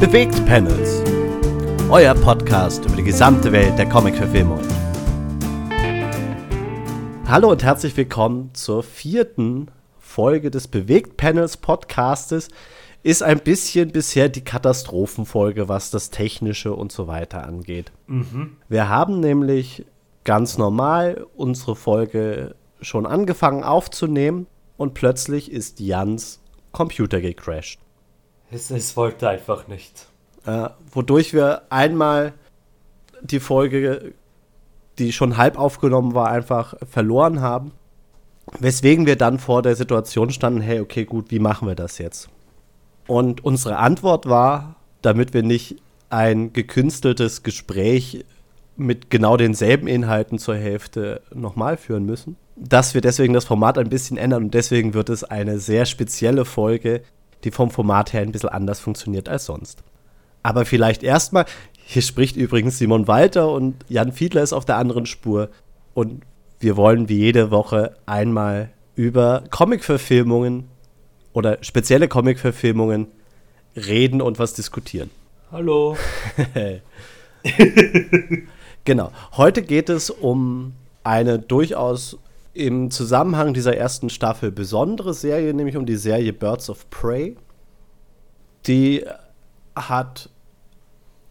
Bewegt Panels. Euer Podcast über die gesamte Welt der Comic-Verfilmung. Hallo und herzlich willkommen zur vierten Folge des Bewegt Panels Podcastes. Ist ein bisschen bisher die Katastrophenfolge, was das Technische und so weiter angeht. Mhm. Wir haben nämlich ganz normal unsere Folge schon angefangen aufzunehmen und plötzlich ist Jans Computer gecrashed. Es, es wollte einfach nicht. Äh, wodurch wir einmal die Folge die schon halb aufgenommen war, einfach verloren haben. Weswegen wir dann vor der Situation standen, hey, okay, gut, wie machen wir das jetzt? Und unsere Antwort war, damit wir nicht ein gekünsteltes Gespräch mit genau denselben Inhalten zur Hälfte nochmal führen müssen, dass wir deswegen das Format ein bisschen ändern und deswegen wird es eine sehr spezielle Folge, die vom Format her ein bisschen anders funktioniert als sonst. Aber vielleicht erstmal, hier spricht übrigens Simon Walter und Jan Fiedler ist auf der anderen Spur. Und wir wollen wie jede Woche einmal über Comic-Verfilmungen oder spezielle Comic-Verfilmungen reden und was diskutieren. Hallo. genau. Heute geht es um eine durchaus im Zusammenhang dieser ersten Staffel besondere Serie, nämlich um die Serie Birds of Prey. Die hat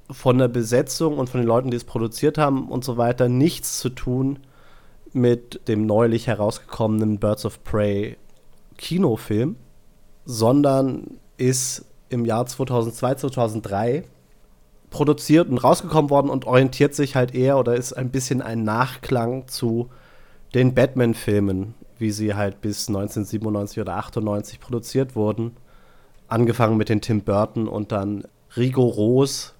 von der Besetzung und von den Leuten, die es produziert haben und so weiter, nichts zu tun mit dem neulich herausgekommenen Birds of Prey Kinofilm, sondern ist im Jahr 2002, 2003 produziert und rausgekommen worden und orientiert sich halt eher oder ist ein bisschen ein Nachklang zu den Batman-Filmen, wie sie halt bis 1997 oder 98 produziert wurden. Angefangen mit den Tim Burton und dann rigoros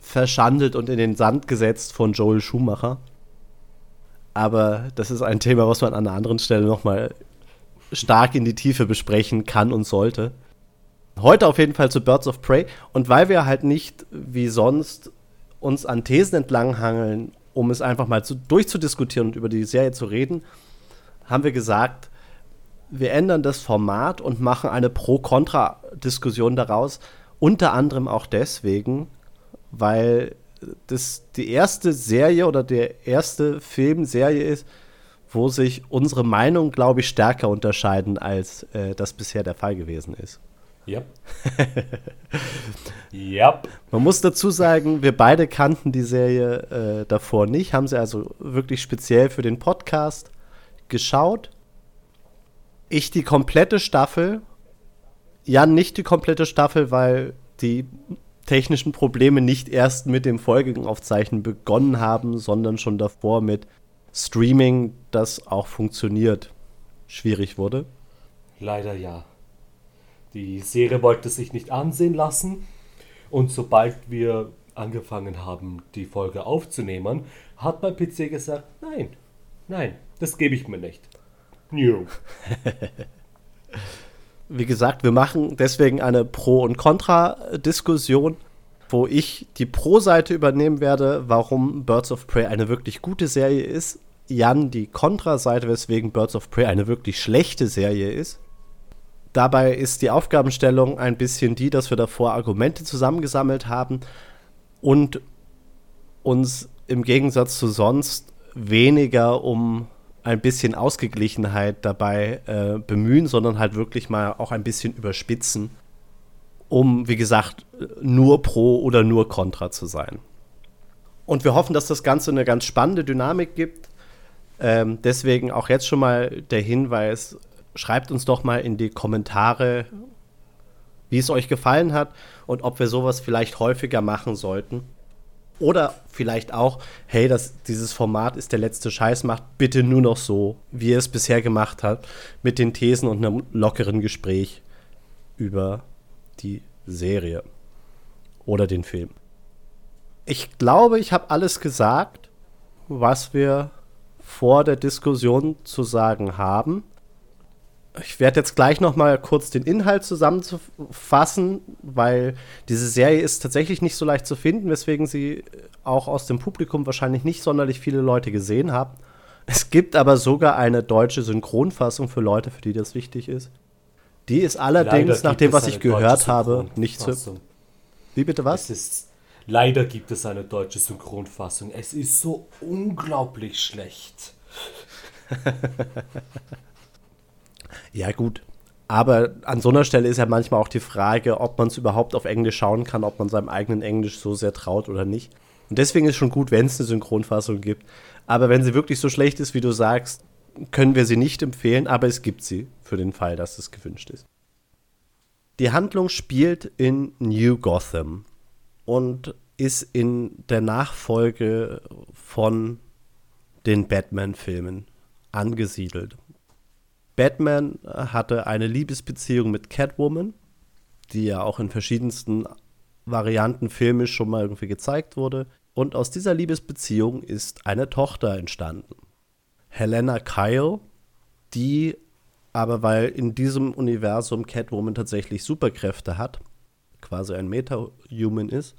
verschandelt und in den Sand gesetzt von Joel Schumacher. Aber das ist ein Thema, was man an einer anderen Stelle nochmal stark in die Tiefe besprechen kann und sollte. Heute auf jeden Fall zu Birds of Prey. Und weil wir halt nicht wie sonst uns an Thesen entlanghangeln, um es einfach mal zu, durchzudiskutieren und über die Serie zu reden, haben wir gesagt, wir ändern das Format und machen eine Pro-Kontra-Diskussion daraus. Unter anderem auch deswegen, weil das die erste Serie oder der erste Filmserie ist, wo sich unsere Meinungen, glaube ich, stärker unterscheiden, als äh, das bisher der Fall gewesen ist. Ja. yep. Man muss dazu sagen, wir beide kannten die Serie äh, davor nicht, haben sie also wirklich speziell für den Podcast geschaut. Ich die komplette Staffel, Jan nicht die komplette Staffel, weil die technischen Probleme nicht erst mit dem Folgenaufzeichnen begonnen haben, sondern schon davor mit Streaming, das auch funktioniert, schwierig wurde. Leider ja. Die Serie wollte sich nicht ansehen lassen und sobald wir angefangen haben, die Folge aufzunehmen, hat mein PC gesagt, nein, nein, das gebe ich mir nicht. New. wie gesagt, wir machen deswegen eine Pro- und Contra-Diskussion, wo ich die Pro-Seite übernehmen werde, warum Birds of Prey eine wirklich gute Serie ist. Jan die Contra-Seite, weswegen Birds of Prey eine wirklich schlechte Serie ist. Dabei ist die Aufgabenstellung ein bisschen die, dass wir davor Argumente zusammengesammelt haben und uns im Gegensatz zu sonst weniger um ein bisschen Ausgeglichenheit dabei äh, bemühen, sondern halt wirklich mal auch ein bisschen überspitzen, um, wie gesagt, nur pro oder nur contra zu sein. Und wir hoffen, dass das Ganze eine ganz spannende Dynamik gibt. Ähm, deswegen auch jetzt schon mal der Hinweis, schreibt uns doch mal in die Kommentare, wie es euch gefallen hat und ob wir sowas vielleicht häufiger machen sollten. Oder vielleicht auch, hey, das, dieses Format ist der letzte Scheiß, macht bitte nur noch so, wie ihr es bisher gemacht habt, mit den Thesen und einem lockeren Gespräch über die Serie oder den Film. Ich glaube, ich habe alles gesagt, was wir vor der Diskussion zu sagen haben ich werde jetzt gleich noch mal kurz den Inhalt zusammenfassen, weil diese Serie ist tatsächlich nicht so leicht zu finden, weswegen sie auch aus dem Publikum wahrscheinlich nicht sonderlich viele Leute gesehen haben. Es gibt aber sogar eine deutsche Synchronfassung für Leute, für die das wichtig ist. Die ist allerdings, nach dem, was ich gehört habe, nicht so. Wie bitte was? Ist, leider gibt es eine deutsche Synchronfassung. Es ist so unglaublich schlecht. ja, gut. Aber an so einer Stelle ist ja manchmal auch die Frage, ob man es überhaupt auf Englisch schauen kann, ob man seinem eigenen Englisch so sehr traut oder nicht. Und deswegen ist es schon gut, wenn es eine Synchronfassung gibt. Aber wenn sie wirklich so schlecht ist, wie du sagst, können wir sie nicht empfehlen, aber es gibt sie für den Fall, dass es gewünscht ist. Die Handlung spielt in New Gotham und ist in der Nachfolge von den Batman-Filmen angesiedelt. Batman hatte eine Liebesbeziehung mit Catwoman, die ja auch in verschiedensten Varianten filmisch schon mal irgendwie gezeigt wurde. Und aus dieser Liebesbeziehung ist eine Tochter entstanden. Helena Kyle, die aber, weil in diesem Universum Catwoman tatsächlich Superkräfte hat, quasi ein Meta-Human ist,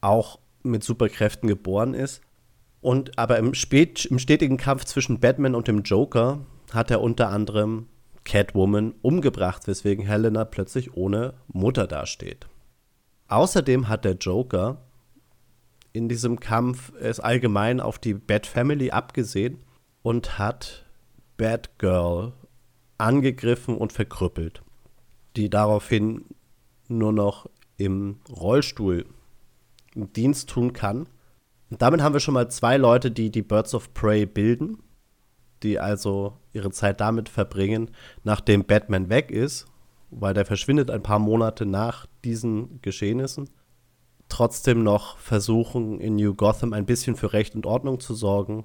auch mit Superkräften geboren ist. Und aber im, spät, im stetigen Kampf zwischen Batman und dem Joker hat er unter anderem Catwoman umgebracht, weswegen Helena plötzlich ohne Mutter dasteht. Außerdem hat der Joker in diesem Kampf es allgemein auf die Bat Family abgesehen und hat Batgirl angegriffen und verkrüppelt, die daraufhin nur noch im Rollstuhl Dienst tun kann. Und damit haben wir schon mal zwei Leute, die die Birds of Prey bilden die also ihre Zeit damit verbringen, nachdem Batman weg ist, weil der verschwindet ein paar Monate nach diesen Geschehnissen, trotzdem noch versuchen, in New Gotham ein bisschen für Recht und Ordnung zu sorgen.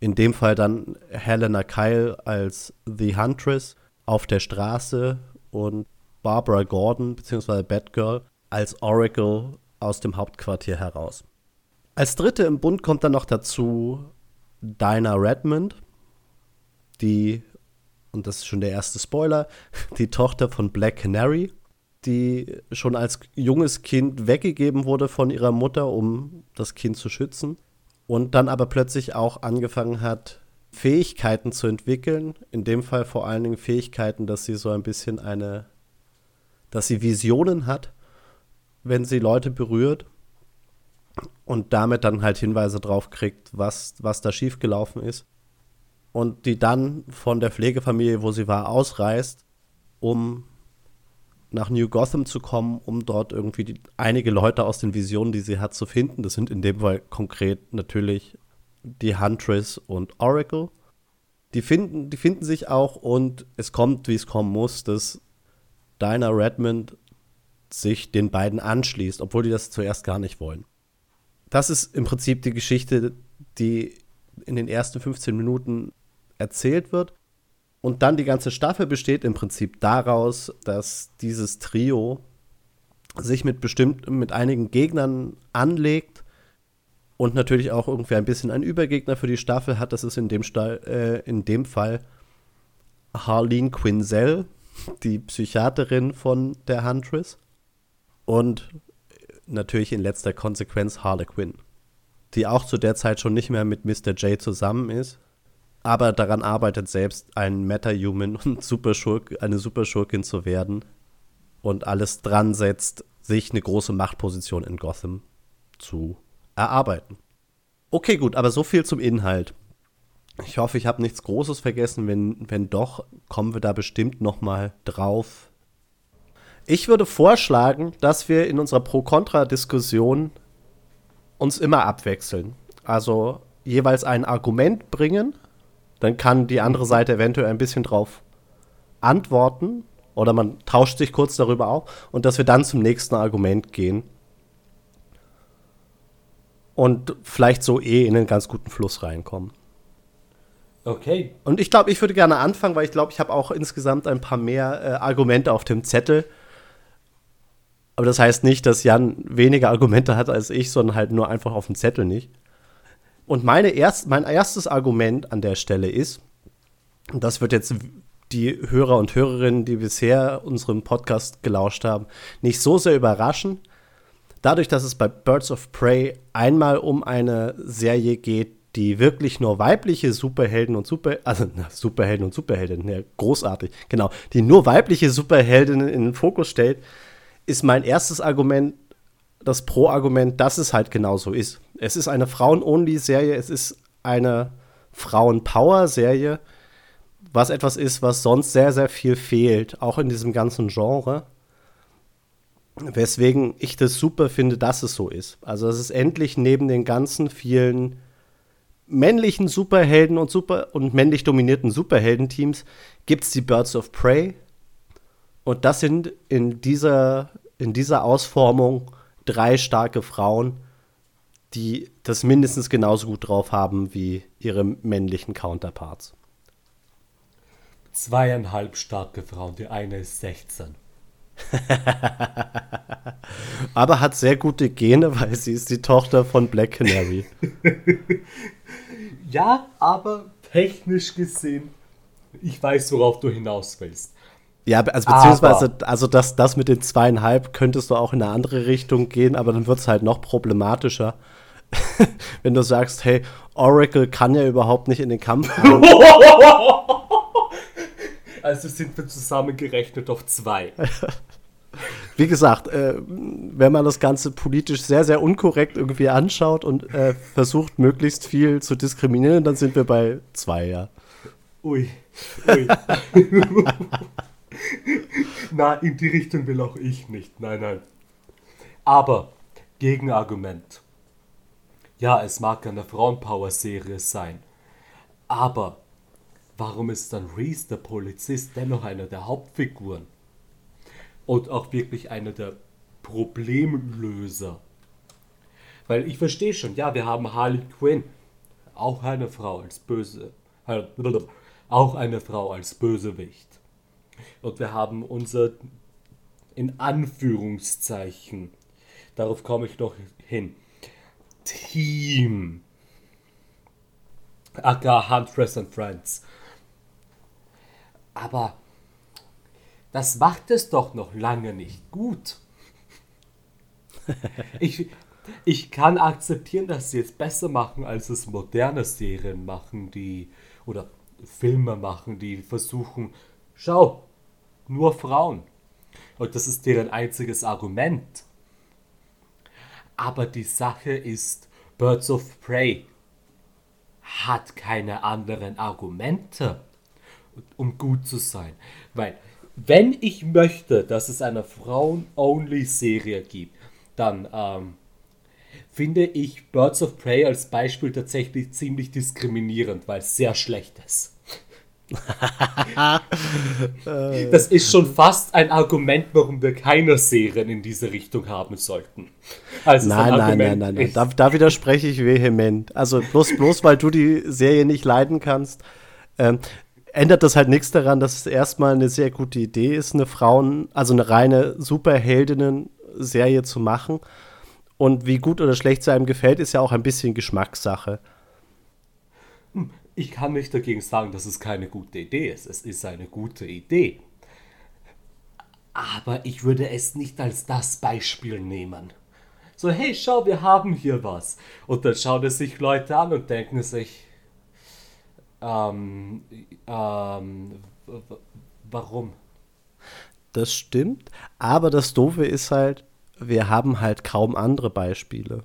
In dem Fall dann Helena Kyle als The Huntress auf der Straße und Barbara Gordon bzw. Batgirl als Oracle aus dem Hauptquartier heraus. Als dritte im Bund kommt dann noch dazu Dinah Redmond, die, und das ist schon der erste Spoiler, die Tochter von Black Canary, die schon als junges Kind weggegeben wurde von ihrer Mutter, um das Kind zu schützen. Und dann aber plötzlich auch angefangen hat, Fähigkeiten zu entwickeln. In dem Fall vor allen Dingen Fähigkeiten, dass sie so ein bisschen eine, dass sie Visionen hat, wenn sie Leute berührt. Und damit dann halt Hinweise drauf kriegt, was, was da schiefgelaufen ist und die dann von der Pflegefamilie, wo sie war, ausreist, um nach New Gotham zu kommen, um dort irgendwie die, einige Leute aus den Visionen, die sie hat, zu finden. Das sind in dem Fall konkret natürlich die Huntress und Oracle. Die finden, die finden sich auch und es kommt, wie es kommen muss, dass Dinah Redmond sich den beiden anschließt, obwohl die das zuerst gar nicht wollen. Das ist im Prinzip die Geschichte, die in den ersten 15 Minuten erzählt wird. Und dann die ganze Staffel besteht im Prinzip daraus, dass dieses Trio sich mit bestimmt mit einigen Gegnern anlegt und natürlich auch irgendwie ein bisschen einen Übergegner für die Staffel hat. Das ist in dem, Sta äh, in dem Fall Harleen Quinzel, die Psychiaterin von der Huntress. Und natürlich in letzter Konsequenz Harlequin, die auch zu der Zeit schon nicht mehr mit Mr. J zusammen ist, aber daran arbeitet selbst ein Meta-Human und Superschurk, eine Superschurkin zu werden und alles dran setzt, sich eine große Machtposition in Gotham zu erarbeiten. Okay, gut, aber so viel zum Inhalt. Ich hoffe, ich habe nichts Großes vergessen. Wenn, wenn doch, kommen wir da bestimmt noch mal drauf. Ich würde vorschlagen, dass wir in unserer Pro-Kontra-Diskussion uns immer abwechseln. Also jeweils ein Argument bringen dann kann die andere Seite eventuell ein bisschen drauf antworten oder man tauscht sich kurz darüber auf und dass wir dann zum nächsten Argument gehen und vielleicht so eh in einen ganz guten Fluss reinkommen. Okay. Und ich glaube, ich würde gerne anfangen, weil ich glaube, ich habe auch insgesamt ein paar mehr äh, Argumente auf dem Zettel. Aber das heißt nicht, dass Jan weniger Argumente hat als ich, sondern halt nur einfach auf dem Zettel nicht. Und meine erst, mein erstes Argument an der Stelle ist, und das wird jetzt die Hörer und Hörerinnen, die bisher unserem Podcast gelauscht haben, nicht so sehr überraschen. Dadurch, dass es bei Birds of Prey einmal um eine Serie geht, die wirklich nur weibliche Superhelden und Super also na, Superhelden und Superheldinnen, ja, großartig, genau, die nur weibliche Superheldinnen in den Fokus stellt, ist mein erstes Argument das Pro-Argument, dass es halt genauso ist. Es ist eine Frauen-Only-Serie, es ist eine Frauen-Power-Serie, was etwas ist, was sonst sehr, sehr viel fehlt, auch in diesem ganzen Genre. Weswegen ich das super finde, dass es so ist. Also, es ist endlich neben den ganzen vielen männlichen Superhelden und super und männlich dominierten Superheldenteams gibt es die Birds of Prey. Und das sind in dieser, in dieser Ausformung drei starke Frauen, die das mindestens genauso gut drauf haben wie ihre männlichen Counterparts. Zweieinhalb starke Frauen, die eine ist 16. Aber hat sehr gute Gene, weil sie ist die Tochter von Black Canary. ja, aber technisch gesehen, ich weiß, worauf du hinaus willst. Ja, also beziehungsweise, aber. also das, das mit den zweieinhalb könntest du auch in eine andere Richtung gehen, aber dann wird es halt noch problematischer. Wenn du sagst, hey, Oracle kann ja überhaupt nicht in den Kampf. Also sind wir zusammengerechnet auf zwei. Wie gesagt, äh, wenn man das Ganze politisch sehr, sehr unkorrekt irgendwie anschaut und äh, versucht, möglichst viel zu diskriminieren, dann sind wir bei zwei, ja. Ui. Ui. Na, in die Richtung will auch ich nicht. Nein, nein. Aber, Gegenargument. Ja, es mag eine Frauenpower-Serie sein. Aber warum ist dann Reese, der Polizist, dennoch einer der Hauptfiguren? Und auch wirklich einer der Problemlöser. Weil ich verstehe schon, ja, wir haben Harley Quinn, auch eine Frau als böse, auch eine Frau als Bösewicht. Und wir haben unser, in Anführungszeichen, darauf komme ich noch hin, Team. aka Huntress and Friends. Aber das macht es doch noch lange nicht gut. ich, ich kann akzeptieren, dass sie es besser machen, als es moderne Serien machen, die oder Filme machen, die versuchen, schau, nur Frauen. Und das ist deren einziges Argument. Aber die Sache ist, Birds of Prey hat keine anderen Argumente um gut zu sein. Weil, wenn ich möchte, dass es eine Frauen-Only-Serie gibt, dann ähm, finde ich Birds of Prey als Beispiel tatsächlich ziemlich diskriminierend, weil es sehr schlecht ist. das ist schon fast ein Argument, warum wir keine Serien in diese Richtung haben sollten. Also nein, nein, nein, nein, nein, Da, da, widerspreche ich vehement. Also bloß, bloß weil du die Serie nicht leiden kannst. Ähm, ändert das halt nichts daran, dass es erstmal eine sehr gute Idee ist, eine Frauen, also eine reine Superheldinnen-Serie zu machen. Und wie gut oder schlecht sie einem gefällt, ist ja auch ein bisschen Geschmackssache. Ich kann nicht dagegen sagen, dass es keine gute Idee ist. Es ist eine gute Idee. Aber ich würde es nicht als das Beispiel nehmen. So, hey, schau, wir haben hier was. Und dann schauen es sich Leute an und denken sich, ähm, ähm, warum? Das stimmt, aber das Doofe ist halt, wir haben halt kaum andere Beispiele.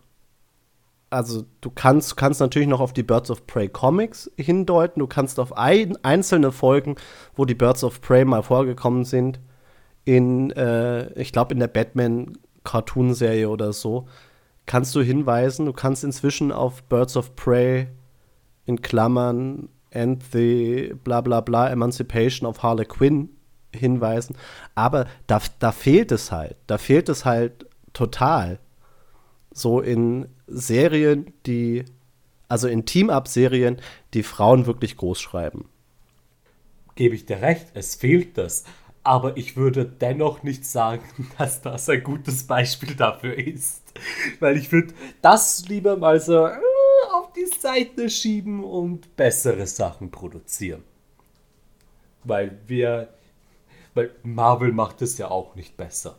Also du kannst, kannst natürlich noch auf die Birds of Prey Comics hindeuten, du kannst auf ein, einzelne Folgen, wo die Birds of Prey mal vorgekommen sind, in, äh, ich glaube, in der Batman-Cartoon-Serie oder so, kannst du hinweisen. Du kannst inzwischen auf Birds of Prey in Klammern and the bla bla bla Emancipation of Harley Quinn hinweisen. Aber da, da fehlt es halt. Da fehlt es halt total. So in Serien, die, also in Team-Up-Serien, die Frauen wirklich groß schreiben. Gebe ich dir recht, es fehlt das. Aber ich würde dennoch nicht sagen, dass das ein gutes Beispiel dafür ist. Weil ich würde das lieber mal so äh, auf die Seite schieben und bessere Sachen produzieren. Weil wir, weil Marvel macht es ja auch nicht besser.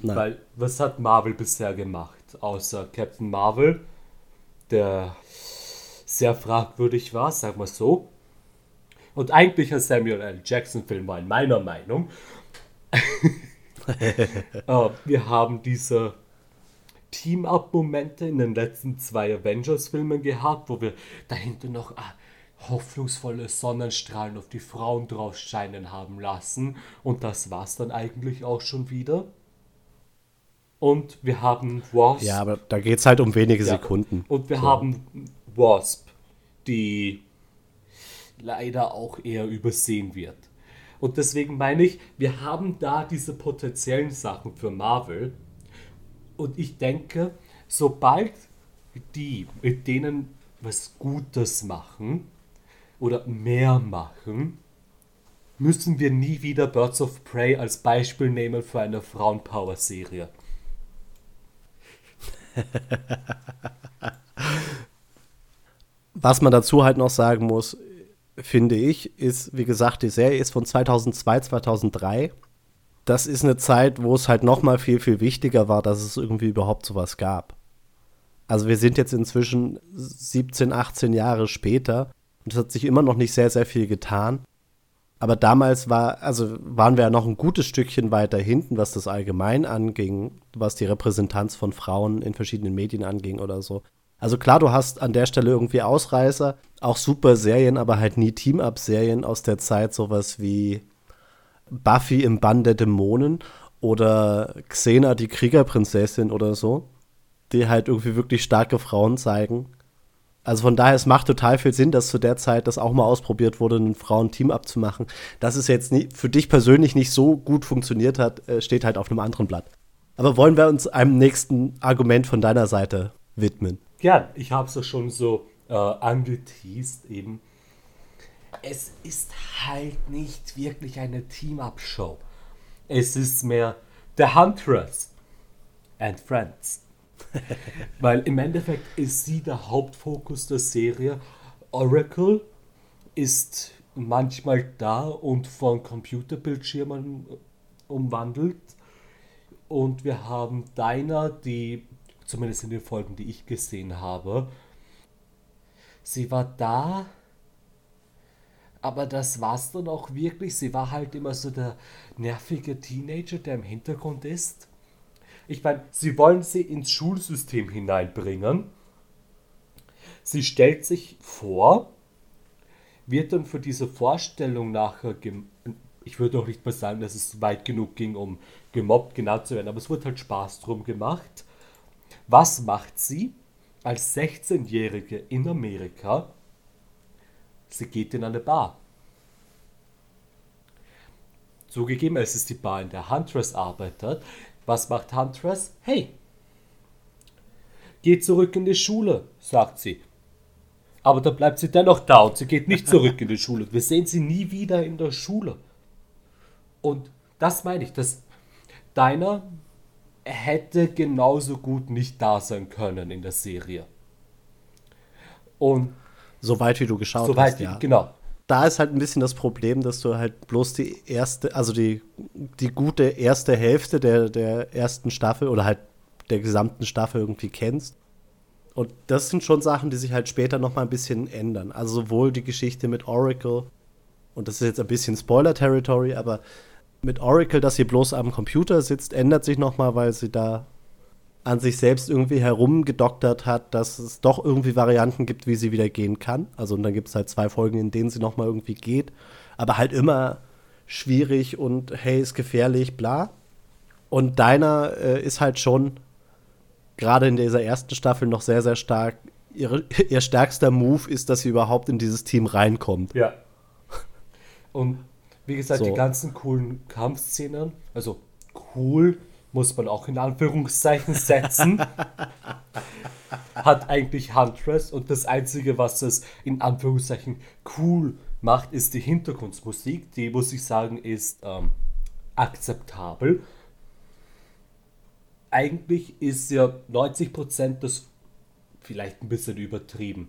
Nein. Weil was hat Marvel bisher gemacht? Außer Captain Marvel, der sehr fragwürdig war, sagen wir so. Und eigentlich ein Samuel L. Jackson-Film war in meiner Meinung. uh, wir haben diese Team-Up-Momente in den letzten zwei Avengers-Filmen gehabt, wo wir dahinter noch ah, hoffnungsvolle Sonnenstrahlen auf die Frauen drauf scheinen haben lassen. Und das war's dann eigentlich auch schon wieder. Und wir haben Wasp. Ja, aber da geht es halt um wenige ja. Sekunden. Und wir so. haben Wasp, die leider auch eher übersehen wird. Und deswegen meine ich, wir haben da diese potenziellen Sachen für Marvel. Und ich denke, sobald die mit denen was Gutes machen oder mehr machen, müssen wir nie wieder Birds of Prey als Beispiel nehmen für eine Frauenpower-Serie. Was man dazu halt noch sagen muss, finde ich, ist, wie gesagt, die Serie ist von 2002, 2003. Das ist eine Zeit, wo es halt noch mal viel, viel wichtiger war, dass es irgendwie überhaupt sowas gab. Also wir sind jetzt inzwischen 17, 18 Jahre später und es hat sich immer noch nicht sehr, sehr viel getan. Aber damals war, also waren wir ja noch ein gutes Stückchen weiter hinten, was das allgemein anging, was die Repräsentanz von Frauen in verschiedenen Medien anging oder so. Also klar, du hast an der Stelle irgendwie Ausreißer, auch super Serien, aber halt nie Team-Up-Serien aus der Zeit, sowas wie Buffy im Bann der Dämonen oder Xena, die Kriegerprinzessin oder so, die halt irgendwie wirklich starke Frauen zeigen. Also von daher, es macht total viel Sinn, dass zu der Zeit das auch mal ausprobiert wurde, ein Frauen-Team abzumachen. Dass es jetzt nie, für dich persönlich nicht so gut funktioniert hat, äh, steht halt auf einem anderen Blatt. Aber wollen wir uns einem nächsten Argument von deiner Seite widmen? Ja, ich habe es ja schon so äh, angeteased eben. Es ist halt nicht wirklich eine Team-Up-Show. Es ist mehr The Huntress and Friends. Weil im Endeffekt ist sie der Hauptfokus der Serie. Oracle ist manchmal da und von Computerbildschirmen umwandelt. Und wir haben Dinah, die zumindest in den Folgen, die ich gesehen habe. Sie war da, aber das war's dann auch wirklich. Sie war halt immer so der nervige Teenager, der im Hintergrund ist. Ich meine, sie wollen sie ins Schulsystem hineinbringen. Sie stellt sich vor, wird dann für diese Vorstellung nachher, ich würde auch nicht mal sagen, dass es weit genug ging, um gemobbt genannt zu werden, aber es wurde halt Spaß drum gemacht. Was macht sie als 16-Jährige in Amerika? Sie geht in eine Bar. Zugegeben, es ist die Bar, in der Huntress arbeitet. Was macht Huntress? Hey, geh zurück in die Schule, sagt sie. Aber dann bleibt sie dennoch da und sie geht nicht zurück in die Schule. Wir sehen sie nie wieder in der Schule. Und das meine ich, dass deiner hätte genauso gut nicht da sein können in der Serie. Und soweit wie du geschaut soweit, hast, ja. Genau. Da ist halt ein bisschen das Problem, dass du halt bloß die erste, also die, die gute erste Hälfte der, der ersten Staffel oder halt der gesamten Staffel irgendwie kennst. Und das sind schon Sachen, die sich halt später noch mal ein bisschen ändern. Also sowohl die Geschichte mit Oracle, und das ist jetzt ein bisschen Spoiler-Territory, aber mit Oracle, dass sie bloß am Computer sitzt, ändert sich nochmal, weil sie da an sich selbst irgendwie herumgedoktert hat, dass es doch irgendwie Varianten gibt, wie sie wieder gehen kann. Also und dann gibt es halt zwei Folgen, in denen sie nochmal irgendwie geht, aber halt immer schwierig und hey, ist gefährlich, bla. Und deiner äh, ist halt schon gerade in dieser ersten Staffel noch sehr, sehr stark. Ihre, ihr stärkster Move ist, dass sie überhaupt in dieses Team reinkommt. Ja. Und wie gesagt, so. die ganzen coolen Kampfszenen, also cool muss man auch in Anführungszeichen setzen, hat eigentlich Huntress und das Einzige, was es in Anführungszeichen cool macht, ist die Hintergrundmusik. Die, muss ich sagen, ist ähm, akzeptabel. Eigentlich ist ja 90% des, vielleicht ein bisschen übertrieben,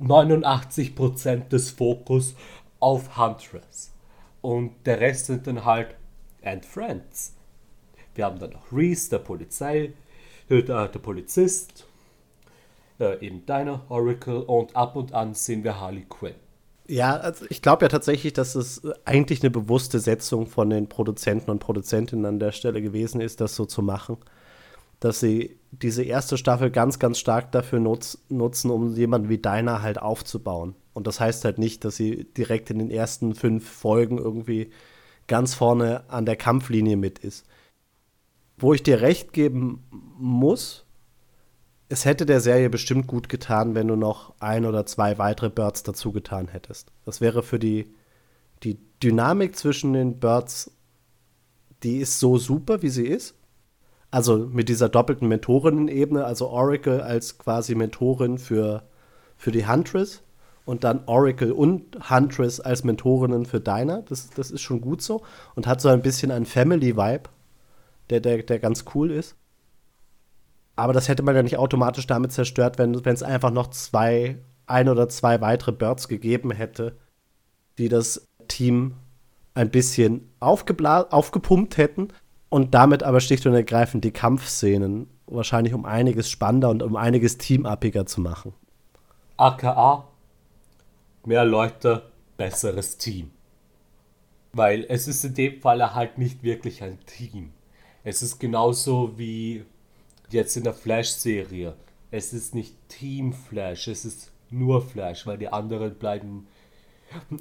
89% des Fokus auf Huntress und der Rest sind dann halt and Friends. Wir haben dann noch Reese, der Polizei, äh, der, Polizist, äh, eben deiner Oracle und ab und an sehen wir Harley Quinn. Ja, also ich glaube ja tatsächlich, dass es eigentlich eine bewusste Setzung von den Produzenten und Produzentinnen an der Stelle gewesen ist, das so zu machen. dass sie diese erste Staffel ganz, ganz stark dafür nutz, nutzen, um jemanden wie Dinah halt aufzubauen. Und das heißt halt nicht, dass sie direkt in den ersten fünf Folgen irgendwie ganz vorne an der Kampflinie mit ist. Wo ich dir recht geben muss, es hätte der Serie bestimmt gut getan, wenn du noch ein oder zwei weitere Birds dazu getan hättest. Das wäre für die, die Dynamik zwischen den Birds, die ist so super, wie sie ist. Also mit dieser doppelten Mentorinnen-Ebene, also Oracle als quasi Mentorin für, für die Huntress und dann Oracle und Huntress als Mentorinnen für Dinah. Das, das ist schon gut so und hat so ein bisschen einen Family-Vibe, der, der, der ganz cool ist. Aber das hätte man ja nicht automatisch damit zerstört, wenn es einfach noch zwei, ein oder zwei weitere Birds gegeben hätte, die das Team ein bisschen aufgepumpt hätten und damit aber schlicht und ergreifend die Kampfszenen wahrscheinlich um einiges spannender und um einiges teamappiger zu machen. AKA mehr Leute, besseres Team. Weil es ist in dem Fall halt nicht wirklich ein Team. Es ist genauso wie jetzt in der Flash-Serie. Es ist nicht Team Flash, es ist nur Flash, weil die anderen bleiben.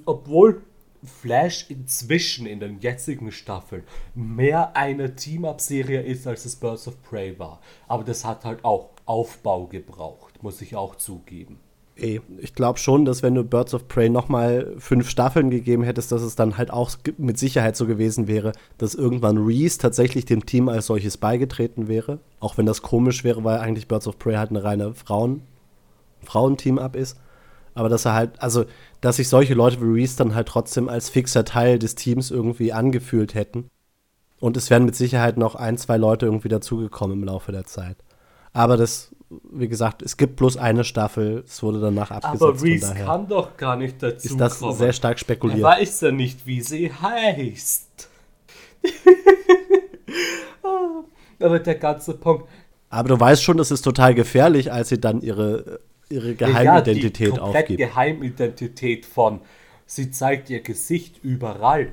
Obwohl Flash inzwischen in den jetzigen Staffeln mehr eine Team-Up-Serie ist, als es Birds of Prey war. Aber das hat halt auch Aufbau gebraucht, muss ich auch zugeben. Ich glaube schon, dass wenn du Birds of Prey nochmal fünf Staffeln gegeben hättest, dass es dann halt auch mit Sicherheit so gewesen wäre, dass irgendwann Reese tatsächlich dem Team als solches beigetreten wäre. Auch wenn das komisch wäre, weil eigentlich Birds of Prey halt eine reine Frauen, Frauenteam-Up ist. Aber dass er halt, also, dass sich solche Leute wie Reese dann halt trotzdem als fixer Teil des Teams irgendwie angefühlt hätten. Und es wären mit Sicherheit noch ein, zwei Leute irgendwie dazugekommen im Laufe der Zeit. Aber das wie gesagt, es gibt bloß eine Staffel, es wurde danach abgesetzt. Aber Reese kann doch gar nicht dazu Ist das kommen. sehr stark spekuliert. Er weiß ja nicht, wie sie heißt. Aber der ganze Punkt. Aber du weißt schon, das ist total gefährlich, als sie dann ihre, ihre Geheimidentität ja, die aufgibt. Geheimidentität von, sie zeigt ihr Gesicht überall.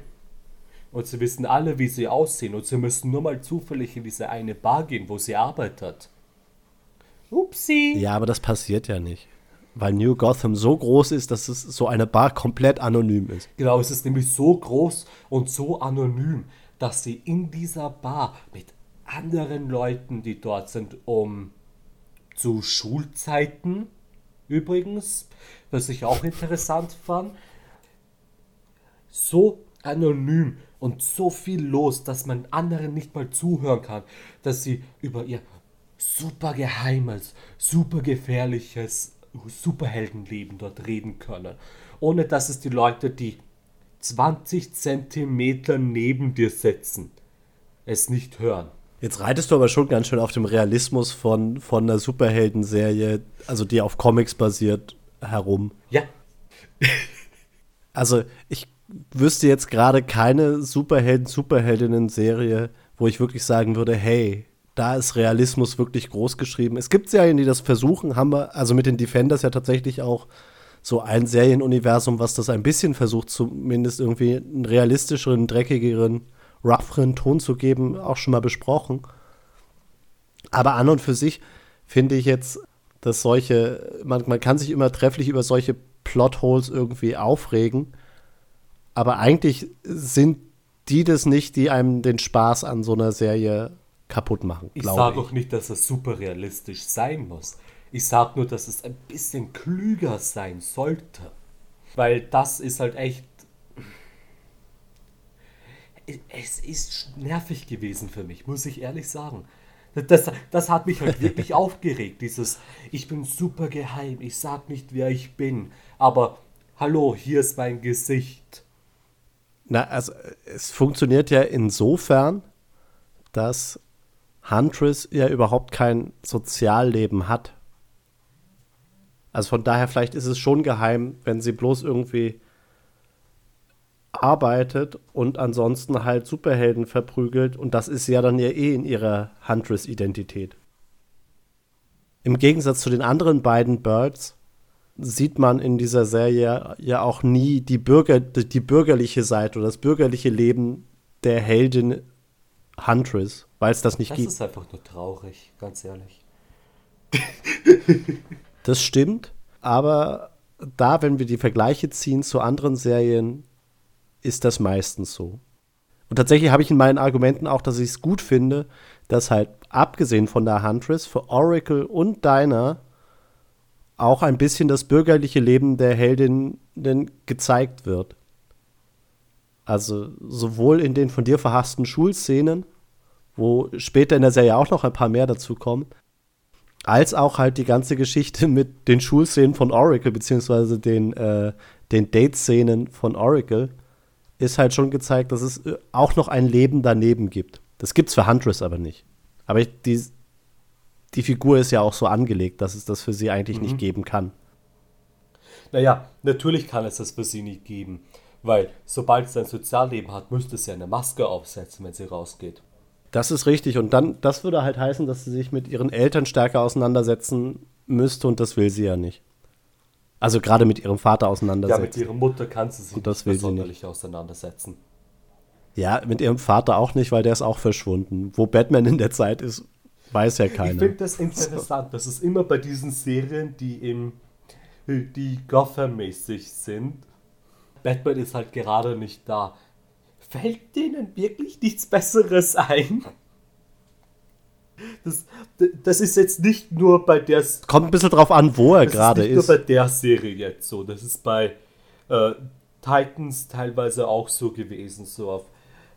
Und sie wissen alle, wie sie aussehen. Und sie müssen nur mal zufällig in diese eine Bar gehen, wo sie arbeitet. Upsi. Ja, aber das passiert ja nicht. Weil New Gotham so groß ist, dass es so eine Bar komplett anonym ist. Genau, es ist nämlich so groß und so anonym, dass sie in dieser Bar mit anderen Leuten, die dort sind, um zu Schulzeiten übrigens, was ich auch interessant fand, so anonym und so viel los, dass man anderen nicht mal zuhören kann, dass sie über ihr super geheimes, super gefährliches Superheldenleben dort reden können. Ohne dass es die Leute, die 20 Zentimeter neben dir sitzen, es nicht hören. Jetzt reitest du aber schon ganz schön auf dem Realismus von, von einer Superheldenserie, also die auf Comics basiert, herum. Ja. also ich wüsste jetzt gerade keine Superhelden-Superheldinnen-Serie, wo ich wirklich sagen würde, hey, da ist Realismus wirklich groß geschrieben. Es gibt Serien, die das versuchen, haben wir, also mit den Defenders ja tatsächlich auch so ein Serienuniversum, was das ein bisschen versucht, zumindest irgendwie einen realistischeren, dreckigeren, rougheren Ton zu geben, auch schon mal besprochen. Aber an und für sich finde ich jetzt, dass solche, man, man kann sich immer trefflich über solche Plotholes irgendwie aufregen, aber eigentlich sind die das nicht, die einem den Spaß an so einer Serie kaputt machen. Ich sage auch nicht, dass es super realistisch sein muss. Ich sage nur, dass es ein bisschen klüger sein sollte. Weil das ist halt echt. Es ist nervig gewesen für mich, muss ich ehrlich sagen. Das, das hat mich halt wirklich aufgeregt. Dieses, ich bin super geheim, ich sag nicht, wer ich bin. Aber hallo, hier ist mein Gesicht. Na, also es funktioniert ja insofern, dass Huntress ja überhaupt kein Sozialleben hat. Also von daher, vielleicht ist es schon geheim, wenn sie bloß irgendwie arbeitet und ansonsten halt Superhelden verprügelt. Und das ist ja dann ja eh in ihrer Huntress-Identität. Im Gegensatz zu den anderen beiden Birds sieht man in dieser Serie ja auch nie die, Bürger, die bürgerliche Seite oder das bürgerliche Leben der Heldin Huntress, weil es das nicht Das gibt. ist einfach nur traurig, ganz ehrlich. Das stimmt, aber da, wenn wir die Vergleiche ziehen zu anderen Serien, ist das meistens so. Und tatsächlich habe ich in meinen Argumenten auch, dass ich es gut finde, dass halt abgesehen von der Huntress für Oracle und Dinah auch ein bisschen das bürgerliche Leben der Heldin gezeigt wird. Also sowohl in den von dir verhassten Schulszenen, wo später in der Serie auch noch ein paar mehr dazu kommen, als auch halt die ganze Geschichte mit den Schulszenen von Oracle, beziehungsweise den, äh, den Date-Szenen von Oracle, ist halt schon gezeigt, dass es äh, auch noch ein Leben daneben gibt. Das gibt's für Huntress aber nicht. Aber die, die Figur ist ja auch so angelegt, dass es das für sie eigentlich mhm. nicht geben kann. Naja, natürlich kann es das für sie nicht geben. Weil sobald sie ein Sozialleben hat, müsste sie eine Maske aufsetzen, wenn sie rausgeht. Das ist richtig. Und dann, das würde halt heißen, dass sie sich mit ihren Eltern stärker auseinandersetzen müsste und das will sie ja nicht. Also gerade mit ihrem Vater auseinandersetzen. Ja, mit ihrer Mutter kann sie sich und das will sie nicht. auseinandersetzen. Ja, mit ihrem Vater auch nicht, weil der ist auch verschwunden. Wo Batman in der Zeit ist, weiß ja keiner. Ich finde das interessant. Das ist immer bei diesen Serien, die im die Gotham-mäßig sind. Batman ist halt gerade nicht da fällt denen wirklich nichts Besseres ein? Das, das ist jetzt nicht nur bei der. Kommt ein bisschen drauf an, wo er gerade ist. Das ist nur bei der Serie jetzt so. Das ist bei äh, Titans teilweise auch so gewesen. So auf.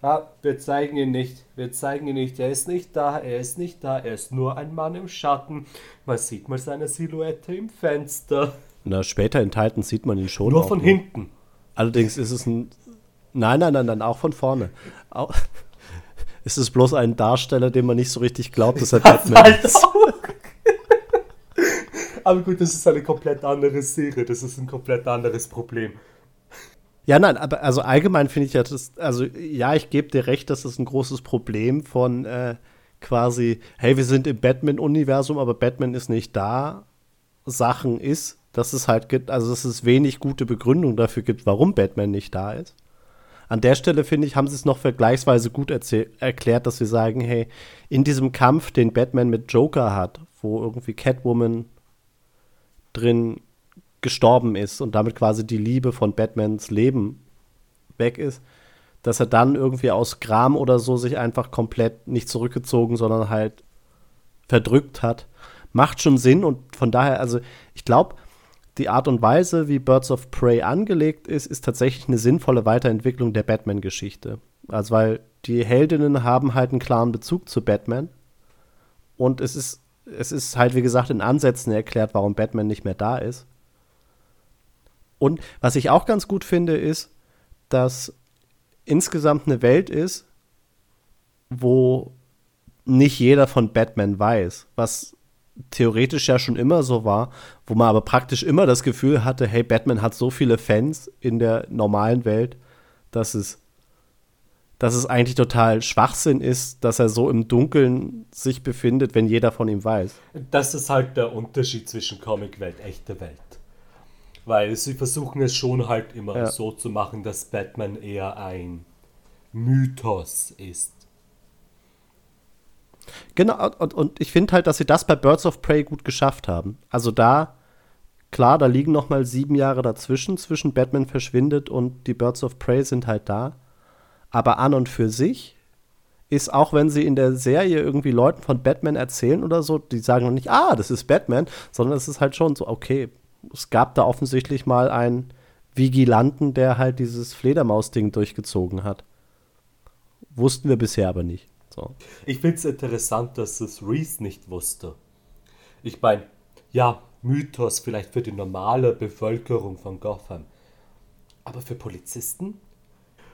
Ah, wir zeigen ihn nicht. Wir zeigen ihn nicht. Er ist nicht da. Er ist nicht da. Er ist nur ein Mann im Schatten. Man sieht mal seine Silhouette im Fenster. Na, später in Titans sieht man ihn schon. Nur von noch. hinten. Allerdings ist es ein Nein, nein, nein, nein, auch von vorne. Auch, ist es bloß ein Darsteller, dem man nicht so richtig glaubt, dass er Batman halt ist. Aber gut, das ist eine komplett andere Serie, das ist ein komplett anderes Problem. Ja, nein, aber also allgemein finde ich ja, das, also ja, ich gebe dir recht, dass das ein großes Problem von äh, quasi, hey, wir sind im Batman-Universum, aber Batman ist nicht da, Sachen ist, dass es halt gibt, also dass es wenig gute Begründung dafür gibt, warum Batman nicht da ist. An der Stelle, finde ich, haben sie es noch vergleichsweise gut erklärt, dass sie sagen, hey, in diesem Kampf, den Batman mit Joker hat, wo irgendwie Catwoman drin gestorben ist und damit quasi die Liebe von Batmans Leben weg ist, dass er dann irgendwie aus Gram oder so sich einfach komplett nicht zurückgezogen, sondern halt verdrückt hat. Macht schon Sinn und von daher, also ich glaube, die Art und Weise, wie Birds of Prey angelegt ist, ist tatsächlich eine sinnvolle Weiterentwicklung der Batman-Geschichte. Also, weil die Heldinnen haben halt einen klaren Bezug zu Batman. Und es ist, es ist halt, wie gesagt, in Ansätzen erklärt, warum Batman nicht mehr da ist. Und was ich auch ganz gut finde, ist, dass insgesamt eine Welt ist, wo nicht jeder von Batman weiß, was theoretisch ja schon immer so war, wo man aber praktisch immer das Gefühl hatte, hey, Batman hat so viele Fans in der normalen Welt, dass es, dass es eigentlich total Schwachsinn ist, dass er so im Dunkeln sich befindet, wenn jeder von ihm weiß. Das ist halt der Unterschied zwischen Comicwelt, echte Welt. Weil sie versuchen es schon halt immer ja. so zu machen, dass Batman eher ein Mythos ist. Genau, und, und ich finde halt, dass sie das bei Birds of Prey gut geschafft haben. Also da, klar, da liegen noch mal sieben Jahre dazwischen, zwischen Batman verschwindet und die Birds of Prey sind halt da. Aber an und für sich ist, auch wenn sie in der Serie irgendwie Leuten von Batman erzählen oder so, die sagen noch nicht, ah, das ist Batman, sondern es ist halt schon so, okay, es gab da offensichtlich mal einen Vigilanten, der halt dieses Fledermaus-Ding durchgezogen hat. Wussten wir bisher aber nicht. So. Ich finde es interessant, dass es Reese nicht wusste. Ich meine, ja, Mythos vielleicht für die normale Bevölkerung von Gotham. Aber für Polizisten?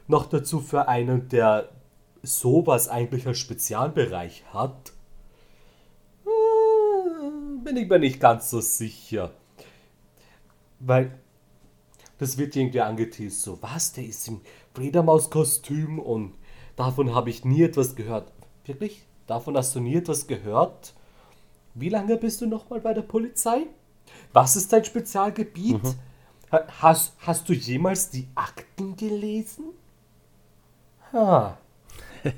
Noch dazu für einen, der sowas eigentlich als Spezialbereich hat? Hm, bin ich mir nicht ganz so sicher. Weil das wird irgendwie angeteased, so was, der ist im Fledermauskostüm und Davon habe ich nie etwas gehört. Wirklich? Davon hast du nie etwas gehört? Wie lange bist du nochmal bei der Polizei? Was ist dein Spezialgebiet? Mhm. Hast, hast du jemals die Akten gelesen? Ha.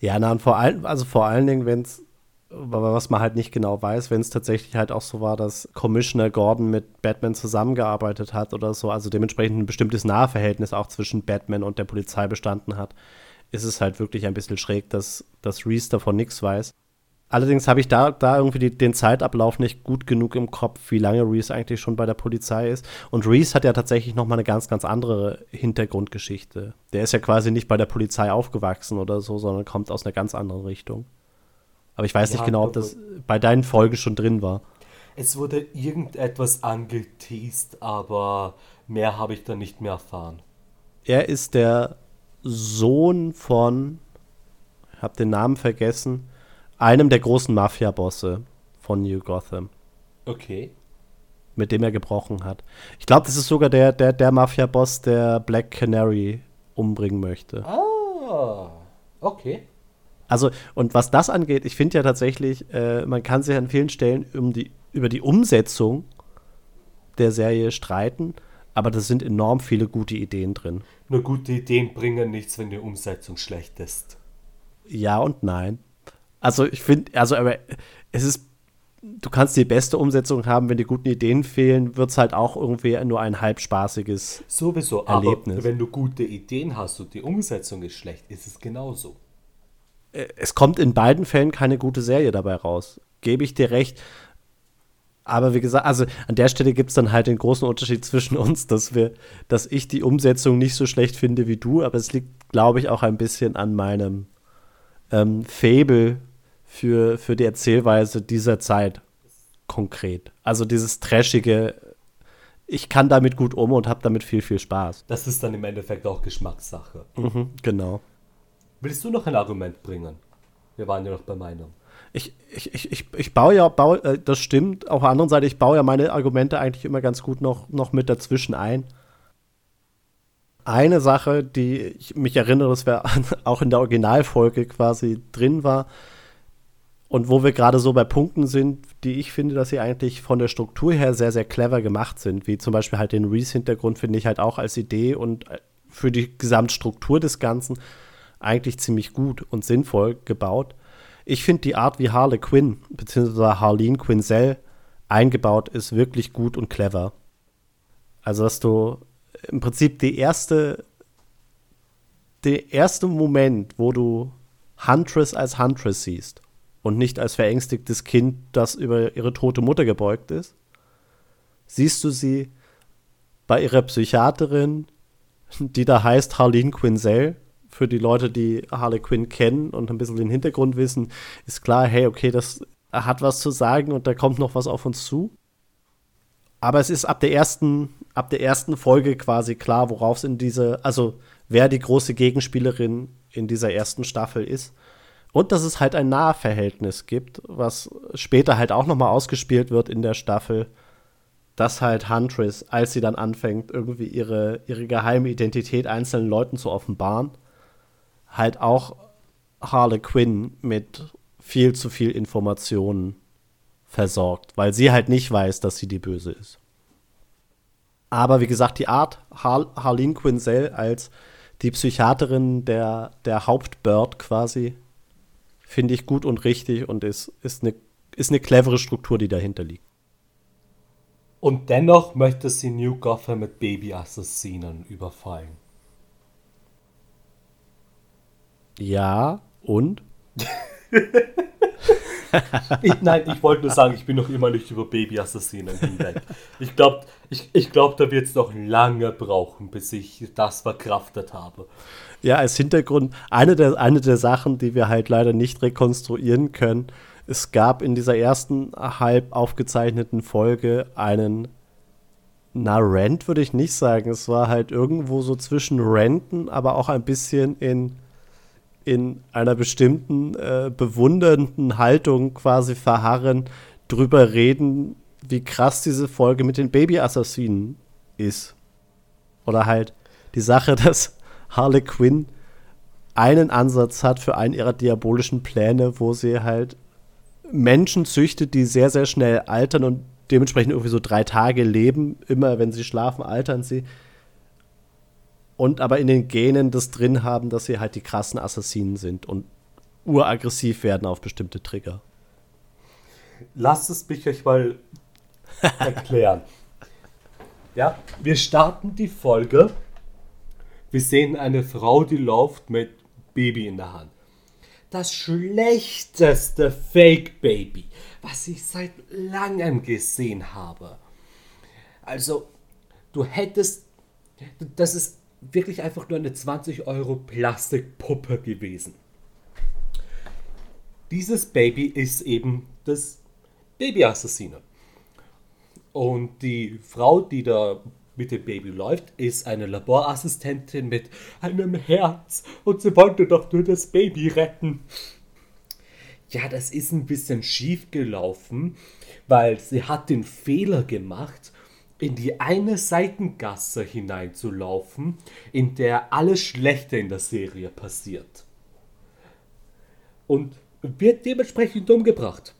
Ja, na, und vor allem, also vor allen Dingen, wenn es, was man halt nicht genau weiß, wenn es tatsächlich halt auch so war, dass Commissioner Gordon mit Batman zusammengearbeitet hat oder so, also dementsprechend ein bestimmtes Nahverhältnis auch zwischen Batman und der Polizei bestanden hat, ist es halt wirklich ein bisschen schräg, dass, dass Reese davon nichts weiß. Allerdings habe ich da, da irgendwie die, den Zeitablauf nicht gut genug im Kopf, wie lange Reese eigentlich schon bei der Polizei ist. Und Reese hat ja tatsächlich noch mal eine ganz, ganz andere Hintergrundgeschichte. Der ist ja quasi nicht bei der Polizei aufgewachsen oder so, sondern kommt aus einer ganz anderen Richtung. Aber ich weiß ja, nicht genau, ob das bei deinen Folgen schon drin war. Es wurde irgendetwas angeteased, aber mehr habe ich dann nicht mehr erfahren. Er ist der Sohn von, ich habe den Namen vergessen, einem der großen Mafia-Bosse von New Gotham. Okay. Mit dem er gebrochen hat. Ich glaube, das ist sogar der, der, der Mafia-Boss, der Black Canary umbringen möchte. Ah, okay. Also, und was das angeht, ich finde ja tatsächlich, äh, man kann sich an vielen Stellen um die, über die Umsetzung der Serie streiten, aber da sind enorm viele gute Ideen drin. Nur gute Ideen bringen nichts, wenn die Umsetzung schlecht ist. Ja und nein. Also ich finde, also aber es ist, du kannst die beste Umsetzung haben, wenn die guten Ideen fehlen, wird es halt auch irgendwie nur ein halbspaßiges Sowieso, Erlebnis. aber wenn du gute Ideen hast und die Umsetzung ist schlecht, ist es genauso. Es kommt in beiden Fällen keine gute Serie dabei raus. Gebe ich dir recht. Aber wie gesagt, also an der Stelle gibt es dann halt den großen Unterschied zwischen uns, dass wir, dass ich die Umsetzung nicht so schlecht finde wie du, aber es liegt, glaube ich, auch ein bisschen an meinem ähm, Fable für, für die Erzählweise dieser Zeit konkret. Also dieses trashige, ich kann damit gut um und habe damit viel, viel Spaß. Das ist dann im Endeffekt auch Geschmackssache. Mhm, genau. Willst du noch ein Argument bringen? Wir waren ja noch bei Meinung. Ich, ich, ich, ich, ich baue ja, baue, äh, das stimmt. Auf der anderen Seite, ich baue ja meine Argumente eigentlich immer ganz gut noch, noch mit dazwischen ein. Eine Sache, die ich mich erinnere, dass wir auch in der Originalfolge quasi drin war, und wo wir gerade so bei Punkten sind, die ich finde, dass sie eigentlich von der Struktur her sehr, sehr clever gemacht sind. Wie zum Beispiel halt den Reese-Hintergrund finde ich halt auch als Idee und äh, für die Gesamtstruktur des Ganzen eigentlich ziemlich gut und sinnvoll gebaut. Ich finde die Art, wie Harley Quinn bzw. Harleen Quinzel eingebaut ist, wirklich gut und clever. Also, dass du im Prinzip die erste, der erste Moment, wo du Huntress als Huntress siehst und nicht als verängstigtes Kind, das über ihre tote Mutter gebeugt ist, siehst du sie bei ihrer Psychiaterin, die da heißt Harleen Quinzel. Für die Leute, die Harley Quinn kennen und ein bisschen den Hintergrund wissen, ist klar, hey, okay, das hat was zu sagen und da kommt noch was auf uns zu. Aber es ist ab der ersten, ab der ersten Folge quasi klar, worauf es in diese, also wer die große Gegenspielerin in dieser ersten Staffel ist. Und dass es halt ein Nahverhältnis gibt, was später halt auch noch mal ausgespielt wird in der Staffel, dass halt Huntress, als sie dann anfängt, irgendwie ihre, ihre geheime Identität einzelnen Leuten zu offenbaren, halt auch Harley Quinn mit viel zu viel Informationen versorgt, weil sie halt nicht weiß, dass sie die Böse ist. Aber wie gesagt, die Art Har Harleen Quinzel als die Psychiaterin der, der Hauptbird quasi finde ich gut und richtig und ist, ist, eine, ist eine clevere Struktur, die dahinter liegt. Und dennoch möchte sie New Gotham mit Baby-Assassinen überfallen. Ja, und? ich, nein, ich wollte nur sagen, ich bin noch immer nicht über Baby-Assassinen hinweg. Ich glaube, ich, ich glaub, da wird es noch lange brauchen, bis ich das verkraftet habe. Ja, als Hintergrund, eine der, eine der Sachen, die wir halt leider nicht rekonstruieren können, es gab in dieser ersten halb aufgezeichneten Folge einen, na, Rant würde ich nicht sagen. Es war halt irgendwo so zwischen Renten, aber auch ein bisschen in, in einer bestimmten äh, bewundernden Haltung quasi verharren, drüber reden, wie krass diese Folge mit den Baby-Assassinen ist. Oder halt die Sache, dass Harley Quinn einen Ansatz hat für einen ihrer diabolischen Pläne, wo sie halt Menschen züchtet, die sehr, sehr schnell altern und dementsprechend irgendwie so drei Tage leben. Immer wenn sie schlafen, altern sie. Und aber in den Genen das drin haben, dass sie halt die krassen Assassinen sind. Und uraggressiv werden auf bestimmte Trigger. Lasst es mich euch mal erklären. Ja, wir starten die Folge. Wir sehen eine Frau, die läuft mit Baby in der Hand. Das schlechteste Fake Baby, was ich seit langem gesehen habe. Also, du hättest. Das ist wirklich einfach nur eine 20 Euro Plastikpuppe gewesen. Dieses Baby ist eben das Babyassassine. Und die Frau, die da mit dem Baby läuft, ist eine Laborassistentin mit einem Herz und sie wollte doch nur das Baby retten. Ja, das ist ein bisschen schief gelaufen, weil sie hat den Fehler gemacht, in die eine Seitengasse hineinzulaufen, in der alles Schlechte in der Serie passiert. Und wird dementsprechend umgebracht.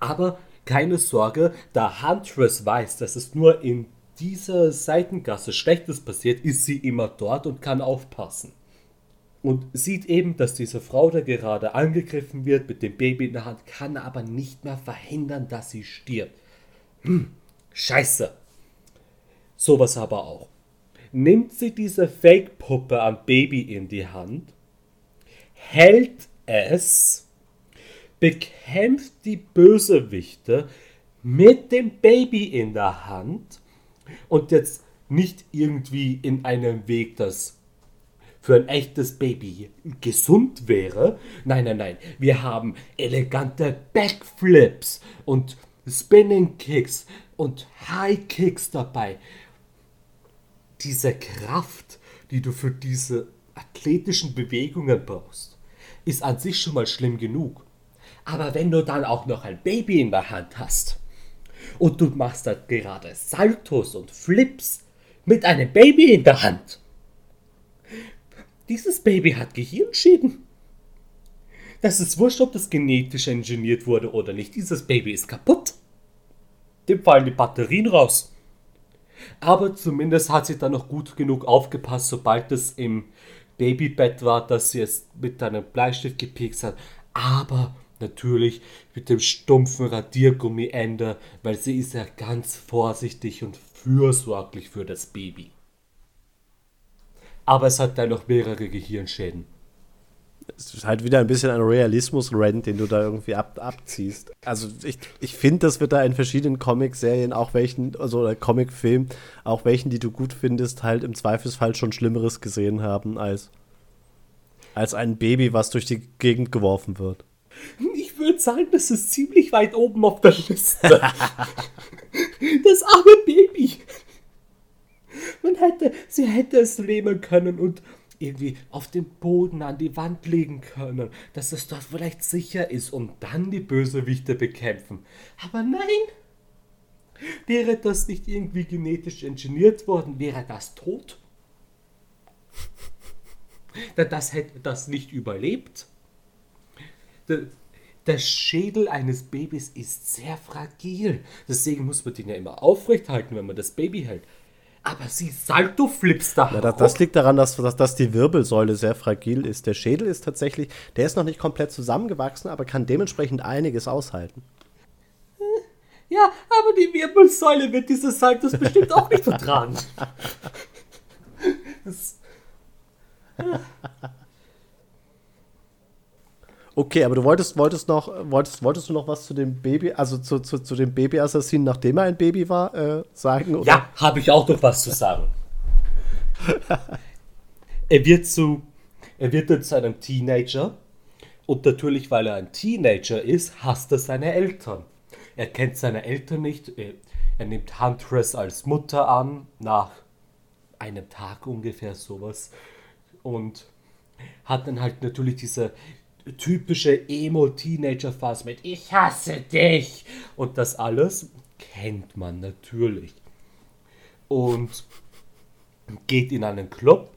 Aber keine Sorge, da Huntress weiß, dass es nur in dieser Seitengasse Schlechtes passiert, ist sie immer dort und kann aufpassen. Und sieht eben, dass diese Frau da gerade angegriffen wird mit dem Baby in der Hand, kann aber nicht mehr verhindern, dass sie stirbt. Hm, scheiße. Sowas aber auch. Nimmt sie diese Fake-Puppe am Baby in die Hand, hält es bekämpft die Bösewichte mit dem Baby in der Hand und jetzt nicht irgendwie in einem Weg, das für ein echtes Baby gesund wäre. Nein, nein, nein. Wir haben elegante Backflips und Spinning Kicks und High Kicks dabei. Diese Kraft, die du für diese athletischen Bewegungen brauchst, ist an sich schon mal schlimm genug. Aber wenn du dann auch noch ein Baby in der Hand hast und du machst da gerade Saltos und Flips mit einem Baby in der Hand, dieses Baby hat Gehirnschäden. Das ist wurscht, ob das genetisch engineert wurde oder nicht. Dieses Baby ist kaputt. Dem fallen die Batterien raus. Aber zumindest hat sie dann noch gut genug aufgepasst, sobald es im Babybett war, dass sie es mit einem Bleistift gepikst hat. Aber Natürlich mit dem stumpfen Radiergummiende, weil sie ist ja ganz vorsichtig und fürsorglich für das Baby. Aber es hat dann noch mehrere Gehirnschäden. Es ist halt wieder ein bisschen ein Realismus-Rent, den du da irgendwie ab, abziehst. Also ich, ich finde, das wird da in verschiedenen Comic-Serien, auch welchen, also Comic-Filmen, auch welchen, die du gut findest, halt im Zweifelsfall schon Schlimmeres gesehen haben als, als ein Baby, was durch die Gegend geworfen wird. Ich würde sagen, das ist ziemlich weit oben auf der Liste. das arme Baby. Man hätte, sie hätte es nehmen können und irgendwie auf den Boden an die Wand legen können, dass es dort vielleicht sicher ist und dann die Bösewichte bekämpfen. Aber nein! Wäre das nicht irgendwie genetisch ingeniert worden, wäre das tot? Das hätte das nicht überlebt der Schädel eines Babys ist sehr fragil. Deswegen muss man den ja immer aufrecht halten, wenn man das Baby hält. Aber sie Salto-Flips da. Ja, das, das, liegt daran, dass, dass, dass, die Wirbelsäule sehr fragil ist. Der Schädel ist tatsächlich, der ist noch nicht komplett zusammengewachsen, aber kann dementsprechend einiges aushalten. Ja, aber die Wirbelsäule wird diese Saltos bestimmt auch nicht vertragen. Das, ja. Okay, aber du wolltest, wolltest noch, wolltest, wolltest du noch was zu dem Baby, also zu, zu, zu dem Baby-Assassinen, nachdem er ein Baby war, äh, sagen? Oder? Ja, habe ich auch noch was zu sagen. er wird zu, er wird dann zu einem Teenager und natürlich, weil er ein Teenager ist, hasst er seine Eltern. Er kennt seine Eltern nicht. Er, er nimmt Huntress als Mutter an, nach einem Tag ungefähr sowas. Und hat dann halt natürlich diese typische Emo-Teenager-Phase mit Ich hasse dich und das alles kennt man natürlich. Und geht in einen Club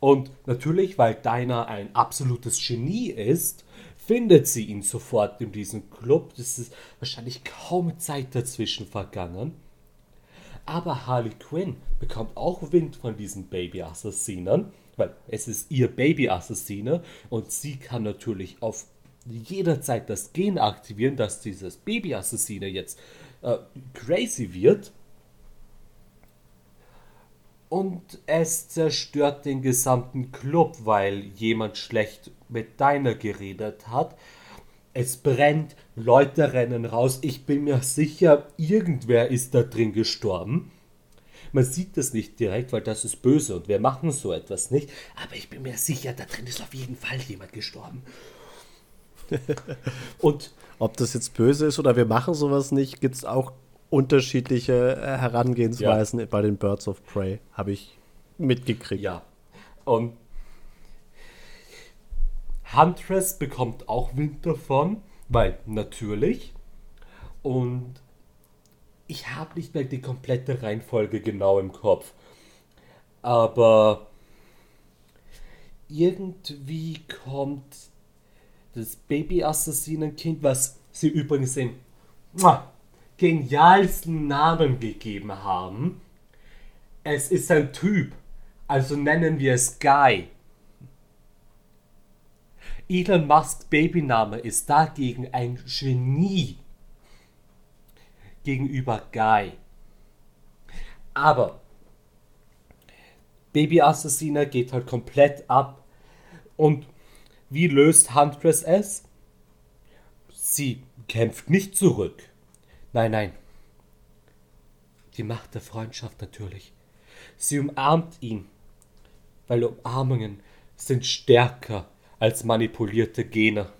und natürlich, weil Deiner ein absolutes Genie ist, findet sie ihn sofort in diesem Club. Das ist wahrscheinlich kaum Zeit dazwischen vergangen. Aber Harley Quinn bekommt auch Wind von diesen Baby-Assassinen weil es ist ihr Baby-Assassine und sie kann natürlich auf jederzeit das Gen aktivieren, dass dieses Baby-Assassine jetzt äh, crazy wird. Und es zerstört den gesamten Club, weil jemand schlecht mit deiner geredet hat. Es brennt, Leute rennen raus. Ich bin mir sicher, irgendwer ist da drin gestorben. Man sieht das nicht direkt, weil das ist böse und wir machen so etwas nicht. Aber ich bin mir sicher, da drin ist auf jeden Fall jemand gestorben. und ob das jetzt böse ist oder wir machen sowas nicht, gibt es auch unterschiedliche äh, Herangehensweisen ja. bei den Birds of Prey, habe ich mitgekriegt. Ja. Und Huntress bekommt auch Wind davon, weil natürlich. Und ich habe nicht mehr die komplette Reihenfolge genau im Kopf. Aber irgendwie kommt das Baby-Assassinenkind, was sie übrigens den genialsten Namen gegeben haben. Es ist ein Typ, also nennen wir es Guy. Elon Musks Babyname ist dagegen ein Genie gegenüber Guy. Aber Baby Assassina geht halt komplett ab. Und wie löst Huntress es? Sie kämpft nicht zurück. Nein, nein. Die Macht der Freundschaft natürlich. Sie umarmt ihn, weil Umarmungen sind stärker als manipulierte Gene.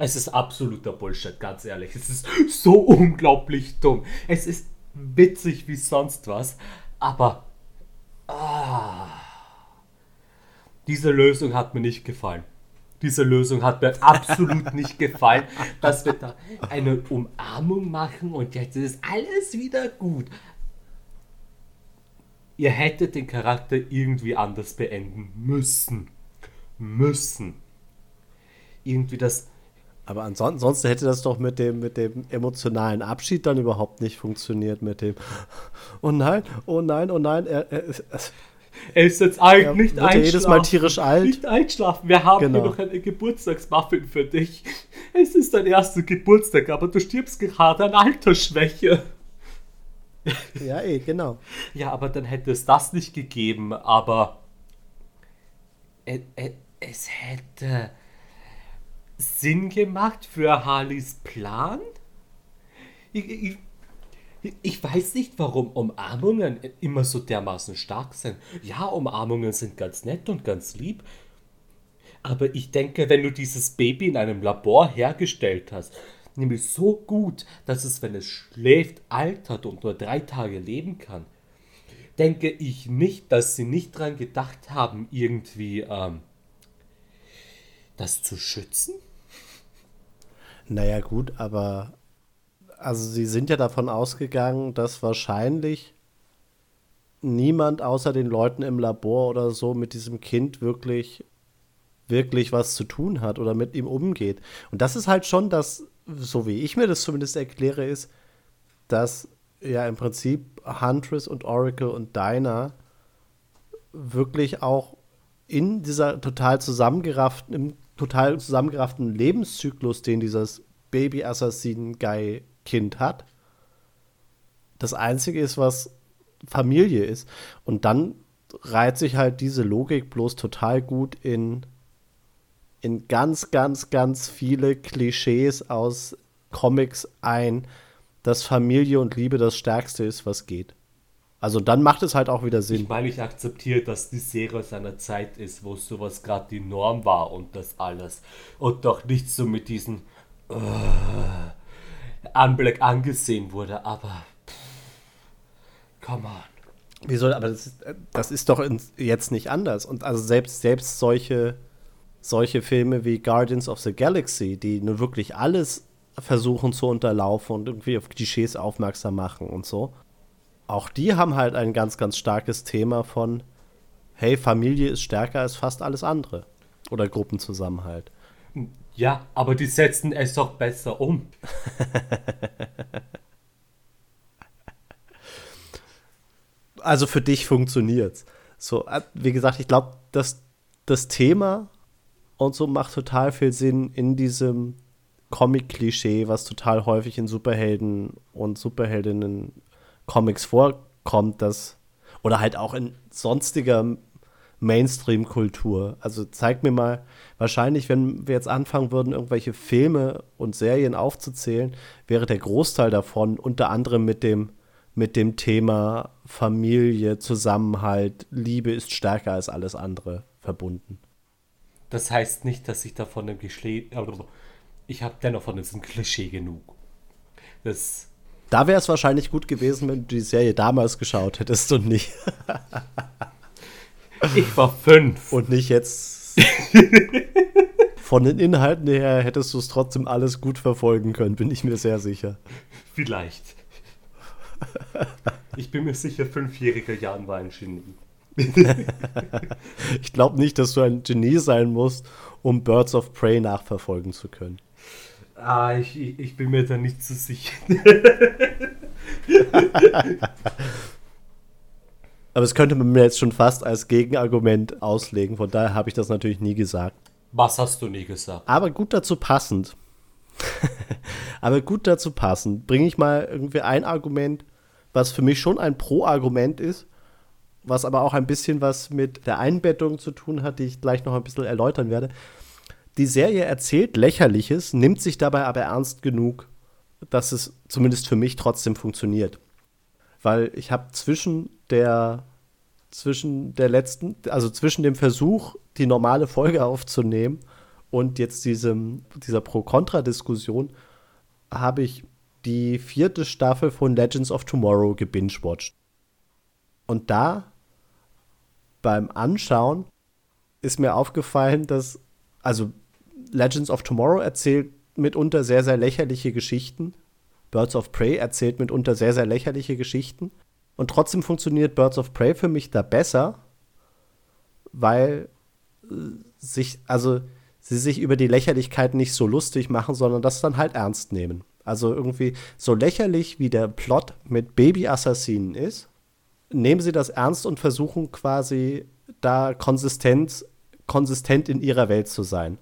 Es ist absoluter Bullshit, ganz ehrlich. Es ist so unglaublich dumm. Es ist witzig wie sonst was, aber ah, diese Lösung hat mir nicht gefallen. Diese Lösung hat mir absolut nicht gefallen, dass wir da eine Umarmung machen und jetzt ist alles wieder gut. Ihr hättet den Charakter irgendwie anders beenden müssen. Müssen. Irgendwie das aber ansonsten hätte das doch mit dem, mit dem emotionalen Abschied dann überhaupt nicht funktioniert, mit dem Oh nein, oh nein, oh nein, er, er, er, er ist jetzt alt, er nicht einschlafen. jedes Mal tierisch alt. Nicht einschlafen, wir haben genau. hier noch eine Geburtstagsmuffin für dich. Es ist dein erster Geburtstag, aber du stirbst gerade an Altersschwäche. Ja, eh, genau. Ja, aber dann hätte es das nicht gegeben, aber es hätte Sinn gemacht für Harleys Plan? Ich, ich, ich, weiß nicht, warum Umarmungen immer so dermaßen stark sind. Ja, Umarmungen sind ganz nett und ganz lieb. Aber ich denke, wenn du dieses Baby in einem Labor hergestellt hast, nämlich so gut, dass es, wenn es schläft, altert und nur drei Tage leben kann, denke ich nicht, dass sie nicht daran gedacht haben, irgendwie ähm, das zu schützen. Naja, gut, aber also sie sind ja davon ausgegangen, dass wahrscheinlich niemand außer den Leuten im Labor oder so mit diesem Kind wirklich wirklich was zu tun hat oder mit ihm umgeht. Und das ist halt schon das, so wie ich mir das zumindest erkläre, ist, dass ja im Prinzip Huntress und Oracle und Dinah wirklich auch in dieser total zusammengerafften, total zusammengerafften Lebenszyklus, den dieses Baby-Assassin-Guy-Kind hat, das Einzige ist, was Familie ist. Und dann reiht sich halt diese Logik bloß total gut in, in ganz, ganz, ganz viele Klischees aus Comics ein, dass Familie und Liebe das Stärkste ist, was geht. Also dann macht es halt auch wieder Sinn. Ich meine, ich akzeptiere, dass die Serie seiner Zeit ist, wo sowas gerade die Norm war und das alles. Und doch nicht so mit diesem uh, Anblick angesehen wurde, aber pff, come on. Wieso, aber das ist, das ist doch jetzt nicht anders. Und also selbst, selbst solche, solche Filme wie Guardians of the Galaxy, die nur wirklich alles versuchen zu unterlaufen und irgendwie auf Klischees aufmerksam machen und so auch die haben halt ein ganz, ganz starkes Thema von, hey, Familie ist stärker als fast alles andere. Oder Gruppenzusammenhalt. Ja, aber die setzen es doch besser um. also für dich funktioniert's. So, äh, wie gesagt, ich glaube, dass das Thema und so macht total viel Sinn in diesem Comic-Klischee, was total häufig in Superhelden und Superheldinnen-Comics vorkommt, dass oder halt auch in sonstiger Mainstream-Kultur. Also zeig mir mal, wahrscheinlich, wenn wir jetzt anfangen würden, irgendwelche Filme und Serien aufzuzählen, wäre der Großteil davon unter anderem mit dem, mit dem Thema Familie, Zusammenhalt, Liebe ist stärker als alles andere verbunden. Das heißt nicht, dass ich davon im Klischee. Ich habe dennoch von diesem Klischee genug. Das. Da wäre es wahrscheinlich gut gewesen, wenn du die Serie damals geschaut hättest und nicht. Ich war fünf. Und nicht jetzt. Von den Inhalten her hättest du es trotzdem alles gut verfolgen können, bin ich mir sehr sicher. Vielleicht. Ich bin mir sicher, fünfjähriger Jan war ein Genie. ich glaube nicht, dass du ein Genie sein musst, um Birds of Prey nachverfolgen zu können. Ah, ich, ich bin mir da nicht so sicher. Aber es könnte man mir jetzt schon fast als Gegenargument auslegen. Von daher habe ich das natürlich nie gesagt. Was hast du nie gesagt? Aber gut dazu passend. Aber gut dazu passend, bringe ich mal irgendwie ein Argument, was für mich schon ein Pro-Argument ist, was aber auch ein bisschen was mit der Einbettung zu tun hat, die ich gleich noch ein bisschen erläutern werde. Die Serie erzählt Lächerliches, nimmt sich dabei aber ernst genug, dass es zumindest für mich trotzdem funktioniert weil ich habe zwischen der zwischen der letzten, also zwischen dem Versuch, die normale Folge aufzunehmen und jetzt diesem, dieser Pro-Contra-Diskussion, habe ich die vierte Staffel von Legends of Tomorrow gebingewatcht. Und da beim Anschauen ist mir aufgefallen, dass, also Legends of Tomorrow erzählt mitunter sehr, sehr lächerliche Geschichten, Birds of Prey erzählt mitunter sehr, sehr lächerliche Geschichten. Und trotzdem funktioniert Birds of Prey für mich da besser, weil äh, sich, also sie sich über die Lächerlichkeit nicht so lustig machen, sondern das dann halt ernst nehmen. Also irgendwie so lächerlich wie der Plot mit Baby-Assassinen ist, nehmen sie das ernst und versuchen quasi da konsistent, konsistent in ihrer Welt zu sein.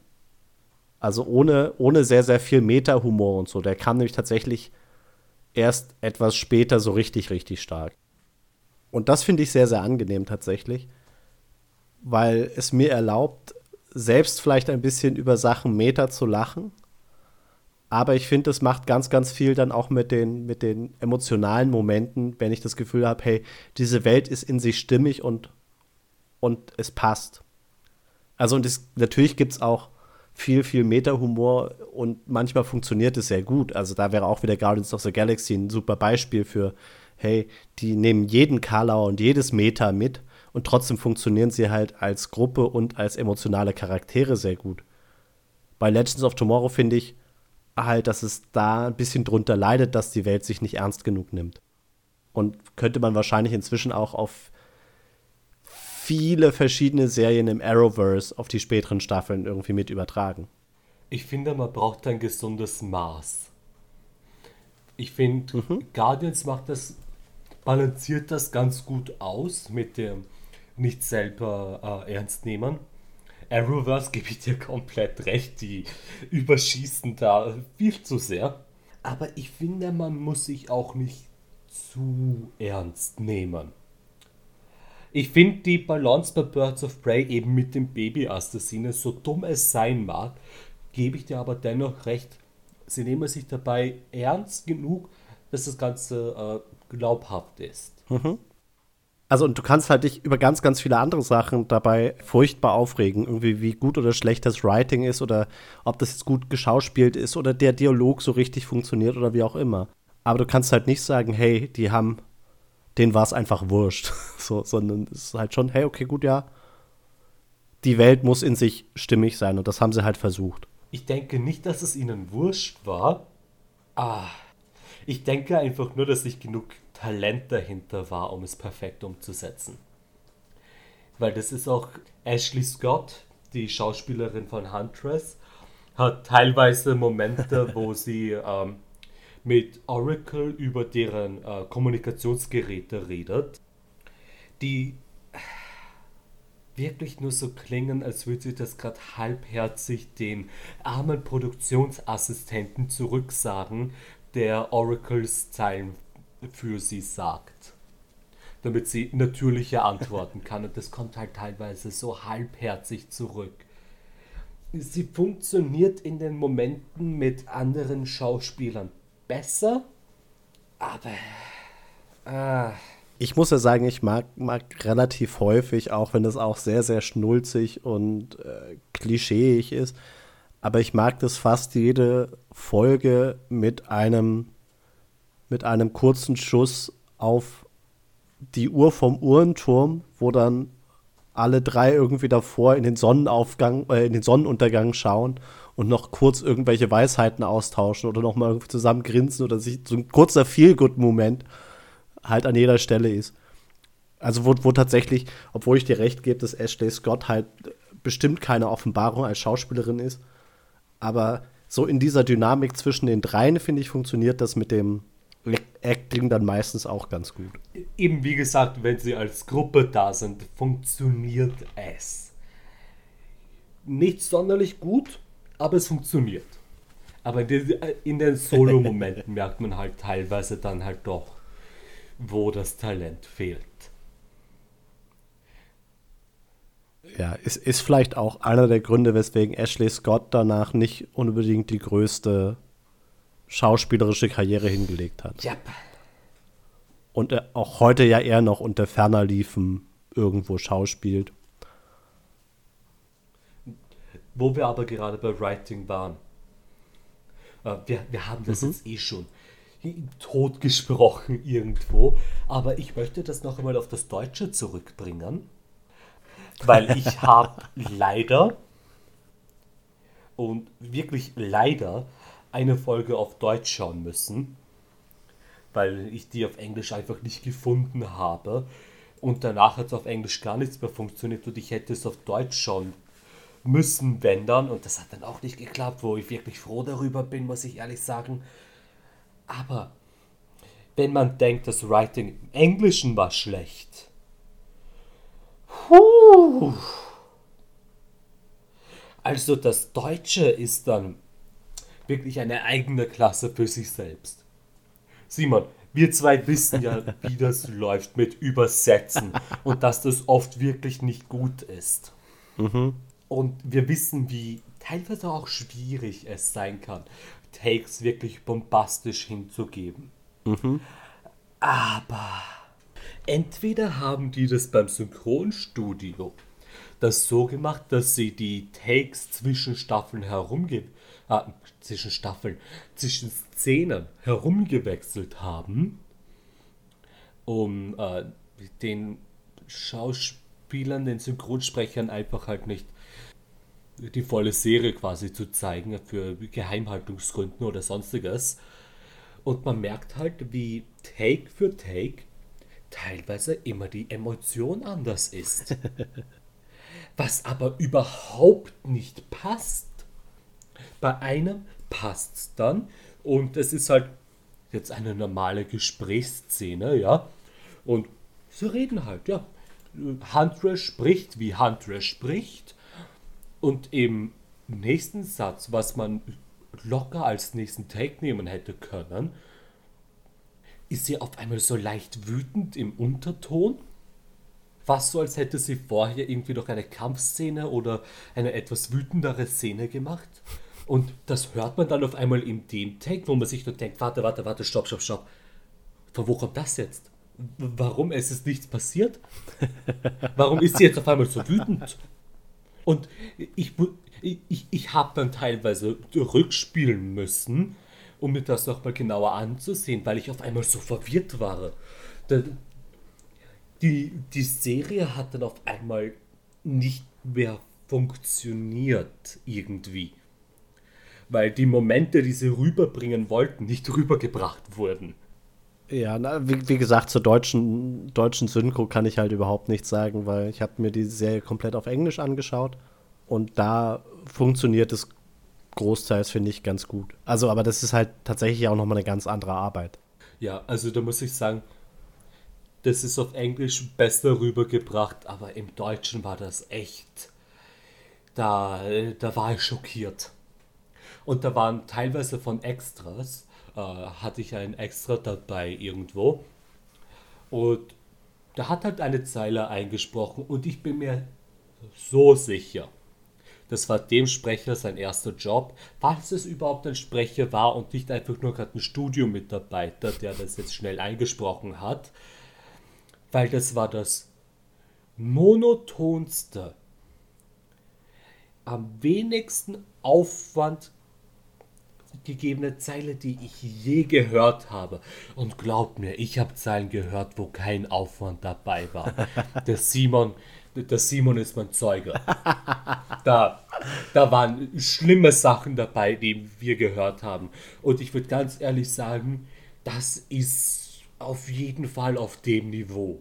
Also ohne, ohne sehr, sehr viel Meta-Humor und so. Der kam nämlich tatsächlich erst etwas später so richtig, richtig stark. Und das finde ich sehr, sehr angenehm tatsächlich, weil es mir erlaubt, selbst vielleicht ein bisschen über Sachen Meta zu lachen. Aber ich finde, es macht ganz, ganz viel dann auch mit den, mit den emotionalen Momenten, wenn ich das Gefühl habe, hey, diese Welt ist in sich stimmig und, und es passt. Also, und es, natürlich gibt es auch viel, viel Meta-Humor und manchmal funktioniert es sehr gut. Also da wäre auch wieder Guardians of the Galaxy ein super Beispiel für, hey, die nehmen jeden Karlauer und jedes Meta mit und trotzdem funktionieren sie halt als Gruppe und als emotionale Charaktere sehr gut. Bei Legends of Tomorrow finde ich halt, dass es da ein bisschen drunter leidet, dass die Welt sich nicht ernst genug nimmt. Und könnte man wahrscheinlich inzwischen auch auf viele verschiedene Serien im Arrowverse auf die späteren Staffeln irgendwie mit übertragen. Ich finde, man braucht ein gesundes Maß. Ich finde, mhm. Guardians macht das, balanciert das ganz gut aus mit dem nicht selber äh, ernst nehmen. Arrowverse gebe ich dir komplett recht, die überschießen da viel zu sehr. Aber ich finde, man muss sich auch nicht zu ernst nehmen. Ich finde die Balance bei Birds of Prey eben mit dem Baby-Assassine, so dumm es sein mag, gebe ich dir aber dennoch recht. Sie nehmen sich dabei ernst genug, dass das Ganze äh, glaubhaft ist. Mhm. Also und du kannst halt dich über ganz, ganz viele andere Sachen dabei furchtbar aufregen. Irgendwie wie gut oder schlecht das Writing ist oder ob das jetzt gut geschauspielt ist oder der Dialog so richtig funktioniert oder wie auch immer. Aber du kannst halt nicht sagen, hey, die haben denen war es einfach wurscht. so, sondern es ist halt schon, hey, okay, gut, ja. Die Welt muss in sich stimmig sein und das haben sie halt versucht. Ich denke nicht, dass es ihnen wurscht war. Ah. Ich denke einfach nur, dass nicht genug Talent dahinter war, um es perfekt umzusetzen. Weil das ist auch Ashley Scott, die Schauspielerin von Huntress, hat teilweise Momente, wo sie ähm, mit Oracle über deren äh, Kommunikationsgeräte redet, die wirklich nur so klingen, als würde sie das gerade halbherzig den armen Produktionsassistenten zurücksagen, der Oracles Zeilen für sie sagt. Damit sie natürlicher antworten kann. Und das kommt halt teilweise so halbherzig zurück. Sie funktioniert in den Momenten mit anderen Schauspielern besser, aber. Ah. Ich muss ja sagen, ich mag, mag relativ häufig, auch wenn es auch sehr, sehr schnulzig und äh, klischeeig ist, aber ich mag das fast jede Folge mit einem, mit einem kurzen Schuss auf die Uhr vom Uhrenturm, wo dann alle drei irgendwie davor in den Sonnenaufgang, äh, in den Sonnenuntergang schauen und noch kurz irgendwelche Weisheiten austauschen oder noch mal zusammen grinsen oder sich so ein kurzer Feel-Good-Moment halt an jeder Stelle ist. Also wo, wo tatsächlich, obwohl ich dir recht gebe, dass Ashley Scott halt bestimmt keine Offenbarung als Schauspielerin ist, aber so in dieser Dynamik zwischen den dreien, finde ich, funktioniert das mit dem Acting dann meistens auch ganz gut. Eben wie gesagt, wenn sie als Gruppe da sind, funktioniert es. Nicht sonderlich gut, aber es funktioniert. Aber in den, in den Solo-Momenten merkt man halt teilweise dann halt doch, wo das Talent fehlt. Ja, ist, ist vielleicht auch einer der Gründe, weswegen Ashley Scott danach nicht unbedingt die größte schauspielerische Karriere hingelegt hat. Ja. Und er auch heute ja eher noch unter ferner Liefen irgendwo schauspielt. Wo wir aber gerade bei Writing waren. Äh, wir, wir haben das mhm. jetzt eh schon totgesprochen irgendwo, aber ich möchte das noch einmal auf das Deutsche zurückbringen, weil ich habe leider und wirklich leider eine Folge auf Deutsch schauen müssen, weil ich die auf Englisch einfach nicht gefunden habe. Und danach hat es auf Englisch gar nichts mehr funktioniert und ich hätte es auf Deutsch schauen müssen, wenn dann. Und das hat dann auch nicht geklappt, wo ich wirklich froh darüber bin, muss ich ehrlich sagen. Aber wenn man denkt, das Writing im Englischen war schlecht. Puh. Also das Deutsche ist dann wirklich eine eigene Klasse für sich selbst. Simon, wir zwei wissen ja, wie das läuft mit Übersetzen und dass das oft wirklich nicht gut ist. Mhm. Und wir wissen, wie teilweise auch schwierig es sein kann, Takes wirklich bombastisch hinzugeben. Mhm. Aber entweder haben die das beim Synchronstudio das so gemacht, dass sie die Takes zwischen Staffeln herumgeben äh, zwischen Staffeln, zwischen Szenen herumgewechselt haben, um äh, den Schauspielern, den Synchronsprechern einfach halt nicht die volle Serie quasi zu zeigen für Geheimhaltungsgründen oder sonstiges. Und man merkt halt, wie Take für Take teilweise immer die Emotion anders ist. Was aber überhaupt nicht passt. Bei einem passt es dann und es ist halt jetzt eine normale Gesprächsszene, ja. Und sie reden halt, ja. Hunter spricht, wie Hunter spricht. Und im nächsten Satz, was man locker als nächsten Take nehmen hätte können, ist sie auf einmal so leicht wütend im Unterton. Fast so, als hätte sie vorher irgendwie noch eine Kampfszene oder eine etwas wütendere Szene gemacht. Und das hört man dann auf einmal in dem Take, wo man sich nur denkt, warte, warte, warte, stopp, stopp, stopp. Von wo kommt das jetzt? Warum ist es nichts passiert? Warum ist sie jetzt auf einmal so wütend? Und ich, ich, ich habe dann teilweise rückspielen müssen, um mir das nochmal genauer anzusehen, weil ich auf einmal so verwirrt war. Die, die Serie hat dann auf einmal nicht mehr funktioniert irgendwie weil die Momente, die sie rüberbringen wollten, nicht rübergebracht wurden. Ja, na, wie, wie, gesagt, zur deutschen, deutschen Synchro kann ich halt überhaupt nichts sagen, weil ich habe mir die Serie komplett auf Englisch angeschaut und da funktioniert es großteils, finde ich, ganz gut. Also, aber das ist halt tatsächlich auch nochmal eine ganz andere Arbeit. Ja, also da muss ich sagen, das ist auf Englisch besser rübergebracht, aber im Deutschen war das echt. Da, da war ich schockiert. Und da waren teilweise von Extras, äh, hatte ich ein Extra dabei irgendwo. Und da hat halt eine Zeile eingesprochen und ich bin mir so sicher. Das war dem Sprecher sein erster Job, falls es überhaupt ein Sprecher war und nicht einfach nur gerade ein Studiomitarbeiter, der das jetzt schnell eingesprochen hat, weil das war das monotonste, am wenigsten Aufwand gegebene Zeile, die ich je gehört habe. Und glaubt mir, ich habe Zeilen gehört, wo kein Aufwand dabei war. Der Simon, der Simon ist mein Zeuge. Da, da waren schlimme Sachen dabei, die wir gehört haben. Und ich würde ganz ehrlich sagen, das ist auf jeden Fall auf dem Niveau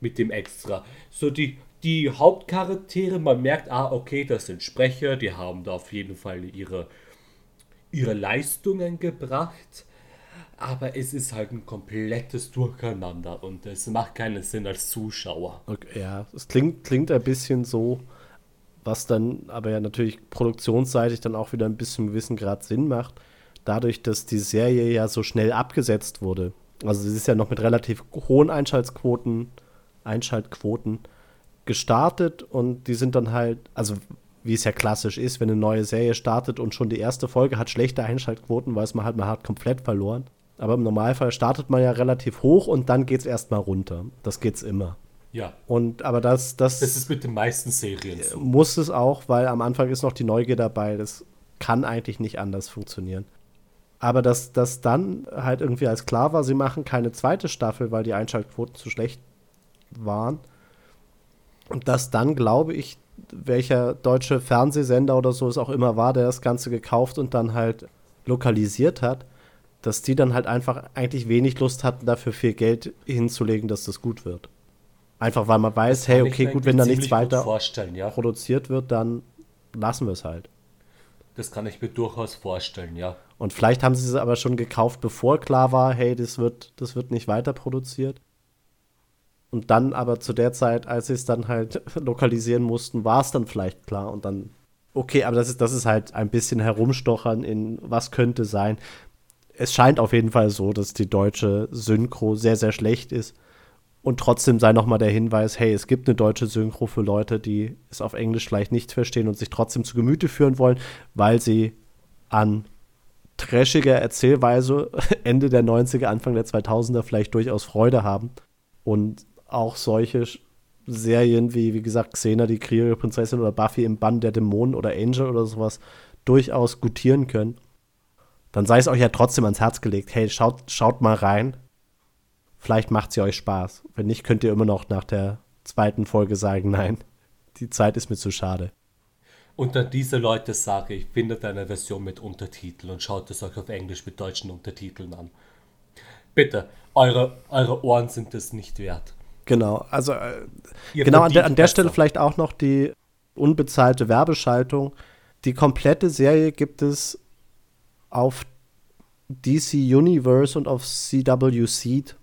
mit dem Extra. So die, die Hauptcharaktere, man merkt, ah, okay, das sind Sprecher, die haben da auf jeden Fall ihre, ihre Leistungen gebracht. Aber es ist halt ein komplettes Durcheinander und es macht keinen Sinn als Zuschauer. Okay, ja, es klingt, klingt ein bisschen so, was dann aber ja natürlich produktionsseitig dann auch wieder ein bisschen gewissen Grad Sinn macht, dadurch, dass die Serie ja so schnell abgesetzt wurde. Also sie ist ja noch mit relativ hohen Einschaltquoten, Einschaltquoten gestartet und die sind dann halt, also wie es ja klassisch ist, wenn eine neue Serie startet und schon die erste Folge hat schlechte Einschaltquoten, weiß man halt, man hat komplett verloren. Aber im Normalfall startet man ja relativ hoch und dann geht es erstmal runter. Das geht's immer. Ja. Und aber das, das, Das ist mit den meisten Serien so. muss es auch, weil am Anfang ist noch die Neugier dabei. Das kann eigentlich nicht anders funktionieren. Aber dass das dann halt irgendwie als klar war, sie machen keine zweite Staffel, weil die Einschaltquoten zu schlecht waren. Und dass dann, glaube ich, welcher deutsche Fernsehsender oder so es auch immer war, der das Ganze gekauft und dann halt lokalisiert hat, dass die dann halt einfach eigentlich wenig Lust hatten, dafür viel Geld hinzulegen, dass das gut wird. Einfach weil man weiß, hey, okay, gut, wenn da nichts weiter ja. produziert wird, dann lassen wir es halt. Das kann ich mir durchaus vorstellen, ja. Und vielleicht haben sie es aber schon gekauft, bevor klar war, hey, das wird, das wird nicht weiter produziert. Und dann aber zu der Zeit, als sie es dann halt lokalisieren mussten, war es dann vielleicht klar. Und dann, okay, aber das ist, das ist halt ein bisschen herumstochern in was könnte sein. Es scheint auf jeden Fall so, dass die deutsche Synchro sehr, sehr schlecht ist. Und trotzdem sei nochmal der Hinweis, hey, es gibt eine deutsche Synchro für Leute, die es auf Englisch vielleicht nicht verstehen und sich trotzdem zu Gemüte führen wollen, weil sie an trashiger Erzählweise Ende der 90er, Anfang der 2000er vielleicht durchaus Freude haben. Und auch solche Serien wie, wie gesagt, Xena, die Kriegerin Prinzessin oder Buffy im Bann der Dämonen oder Angel oder sowas durchaus gutieren können. Dann sei es euch ja trotzdem ans Herz gelegt. Hey, schaut, schaut mal rein. Vielleicht macht sie euch Spaß. Wenn nicht, könnt ihr immer noch nach der zweiten Folge sagen, nein, die Zeit ist mir zu schade. Und an diese Leute sage ich, findet eine Version mit Untertiteln und schaut es euch auf Englisch mit deutschen Untertiteln an. Bitte, eure, eure Ohren sind es nicht wert. Genau, also äh, genau an der, an der. Stelle vielleicht auch noch die unbezahlte Werbeschaltung. Die komplette Serie gibt es auf DC Universe und auf CW Seed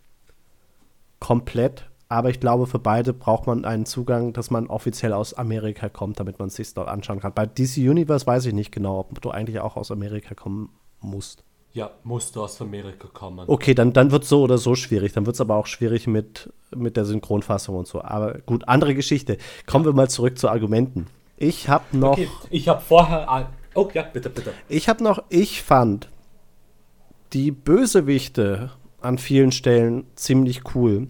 komplett. Aber ich glaube, für beide braucht man einen Zugang, dass man offiziell aus Amerika kommt, damit man es sich dort anschauen kann. Bei DC Universe weiß ich nicht genau, ob du eigentlich auch aus Amerika kommen musst. Ja, musst du aus Amerika kommen. Okay, dann, dann wird es so oder so schwierig. Dann wird es aber auch schwierig mit, mit der Synchronfassung und so. Aber gut, andere Geschichte. Kommen wir mal zurück zu Argumenten. Ich habe noch, Okay, ich habe vorher. Oh ja, bitte, bitte. ich habe noch, ich fand die Bösewichte an vielen Stellen ziemlich cool.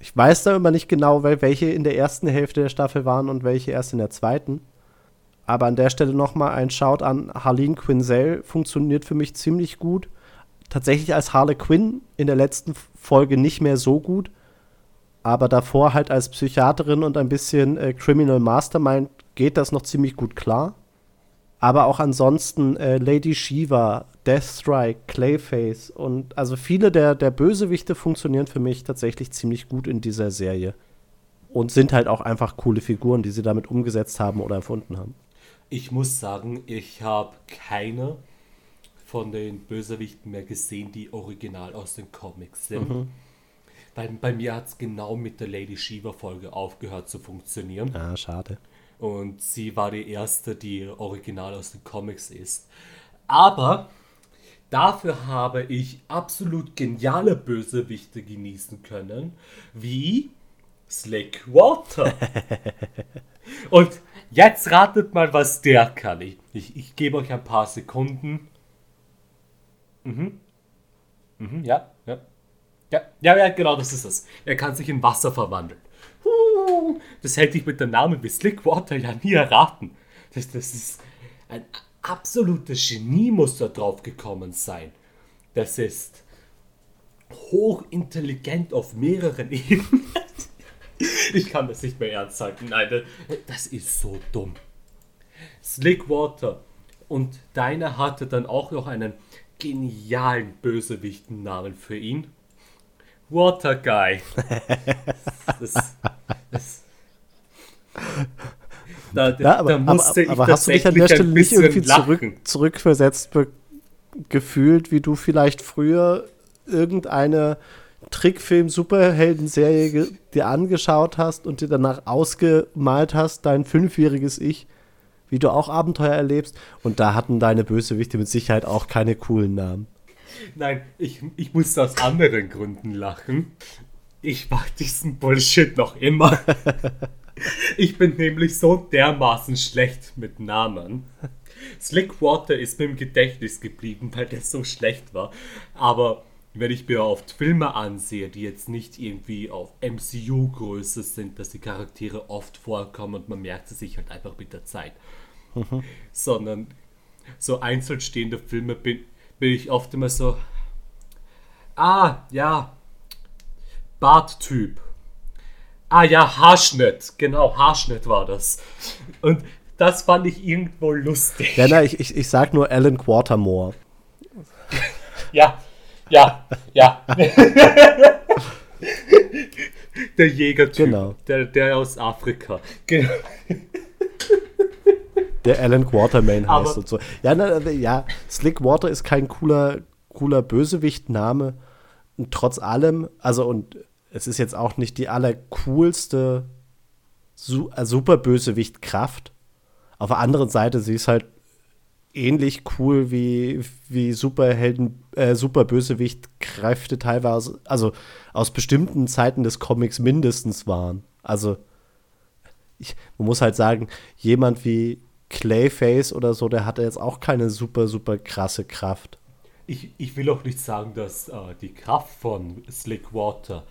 Ich weiß da immer nicht genau, wel- welche in der ersten Hälfte der Staffel waren und welche erst in der zweiten. Aber an der Stelle nochmal ein Shout an Harleen Quinzel. Funktioniert für mich ziemlich gut. Tatsächlich als Harley Quinn in der letzten Folge nicht mehr so gut. Aber davor halt als Psychiaterin und ein bisschen äh, Criminal Mastermind geht das noch ziemlich gut klar. Aber auch ansonsten äh, Lady Shiva, Deathstrike, Clayface und also viele der, der Bösewichte funktionieren für mich tatsächlich ziemlich gut in dieser Serie. Und sind halt auch einfach coole Figuren, die sie damit umgesetzt haben oder erfunden haben. Ich muss sagen, ich habe keine von den Bösewichten mehr gesehen, die original aus den Comics sind. bei, bei mir hat es genau mit der Lady Shiva-Folge aufgehört zu funktionieren. Ah, schade. Und sie war die erste, die original aus den Comics ist. Aber dafür habe ich absolut geniale Bösewichte genießen können, wie Slick Water. Und jetzt ratet mal, was der kann. Ich, ich, ich gebe euch ein paar Sekunden. Mhm. Mhm, ja, ja. Ja, ja, ja, genau, das ist es. Er kann sich in Wasser verwandeln. Das hätte ich mit dem Namen wie Slickwater ja nie erraten. Das, das ist ein absolutes Genie muss da drauf gekommen sein. Das ist hochintelligent auf mehreren Ebenen. Ich kann das nicht mehr ernst halten. Nein, das ist so dumm. Slickwater. Und deiner hatte dann auch noch einen genialen Bösewichtennamen für ihn. Water Guy. Das, das, da, ja, aber, da musste aber, aber hast du dich an der Stelle nicht irgendwie zurück, zurückversetzt gefühlt, wie du vielleicht früher irgendeine Trickfilm-Superhelden-Serie dir angeschaut hast und dir danach ausgemalt hast, dein fünfjähriges Ich, wie du auch Abenteuer erlebst. Und da hatten deine Bösewichte mit Sicherheit auch keine coolen Namen. Nein, ich, ich musste aus anderen Gründen lachen. Ich mag diesen Bullshit noch immer. ich bin nämlich so dermaßen schlecht mit Namen. Slickwater ist mir im Gedächtnis geblieben, weil der so schlecht war. Aber wenn ich mir oft Filme ansehe, die jetzt nicht irgendwie auf MCU-Größe sind, dass die Charaktere oft vorkommen und man merkt es sich halt einfach mit der Zeit. Mhm. Sondern so einzeln stehende Filme bin, bin ich oft immer so, ah, ja, Barttyp. Ah ja, Haarschnitt. Genau, Haarschnitt war das. Und das fand ich irgendwo lustig. Ja, nein, ich, ich, ich sag nur Alan Quatermore. ja, ja, ja. der Jägertyp. Genau. Der, der aus Afrika. Genau. Der Alan Quatermain heißt Aber und so. Ja, na, ja, Slick Water ist kein cooler, cooler Bösewicht-Name. Und trotz allem, also und es ist jetzt auch nicht die allercoolste Su äh, Superbösewicht-Kraft. Auf der anderen Seite, sie ist halt ähnlich cool wie, wie Superhelden, äh, Superbösewicht-Kräfte teilweise, also aus bestimmten Zeiten des Comics mindestens waren. Also, ich, man muss halt sagen, jemand wie Clayface oder so, der hatte jetzt auch keine super, super krasse Kraft. Ich, ich will auch nicht sagen, dass äh, die Kraft von Slick Water,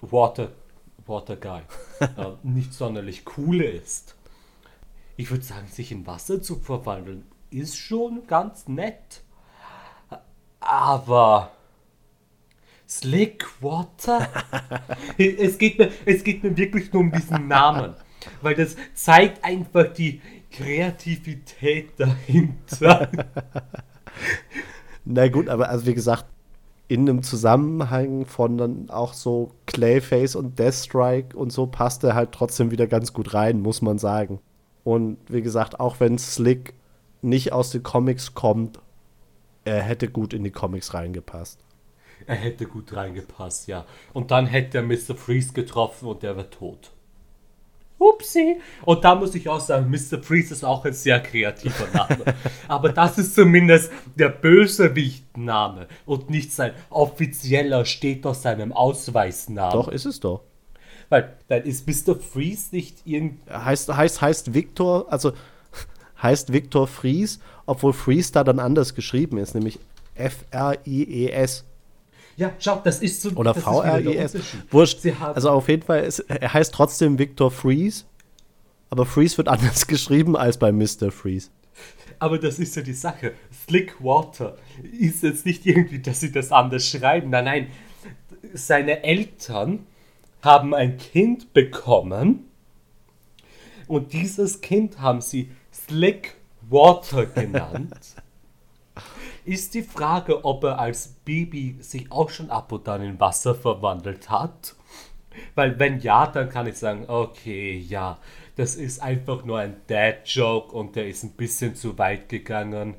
Water, Water Guy, äh, nicht sonderlich cool ist. Ich würde sagen, sich in Wasser zu verwandeln, ist schon ganz nett. Aber Slick Water? es, geht mir, es geht mir wirklich nur um diesen Namen. Weil das zeigt einfach die Kreativität dahinter. Na gut, aber also wie gesagt, in einem Zusammenhang von dann auch so Clayface und Deathstrike und so passt er halt trotzdem wieder ganz gut rein, muss man sagen. Und wie gesagt, auch wenn Slick nicht aus den Comics kommt, er hätte gut in die Comics reingepasst. Er hätte gut reingepasst, ja. Und dann hätte er Mr. Freeze getroffen und er wäre tot. Upsi. Und da muss ich auch sagen, Mr. Freeze ist auch ein sehr kreativer Name. Aber das ist zumindest der Bösewicht-Name und nicht sein offizieller, steht auf seinem Ausweisnamen. Doch, ist es doch. Weil dann ist Mr. Freeze nicht irgendwie. Heißt, heißt, heißt Victor, also heißt Victor Fries, obwohl Fries da dann anders geschrieben ist, nämlich F-R-I-E-S. Ja, schau, das ist so. Oder V-R-I-S. Wurscht. Also auf jeden Fall, ist, er heißt trotzdem Victor Freeze, aber Freeze wird anders geschrieben als bei Mr. Freeze. Aber das ist ja die Sache. Slick Water ist jetzt nicht irgendwie, dass sie das anders schreiben. Nein, nein. Seine Eltern haben ein Kind bekommen und dieses Kind haben sie Slick Water genannt. ist die Frage, ob er als Baby sich auch schon ab und an in Wasser verwandelt hat. Weil wenn ja, dann kann ich sagen, okay, ja, das ist einfach nur ein Dad-Joke und der ist ein bisschen zu weit gegangen.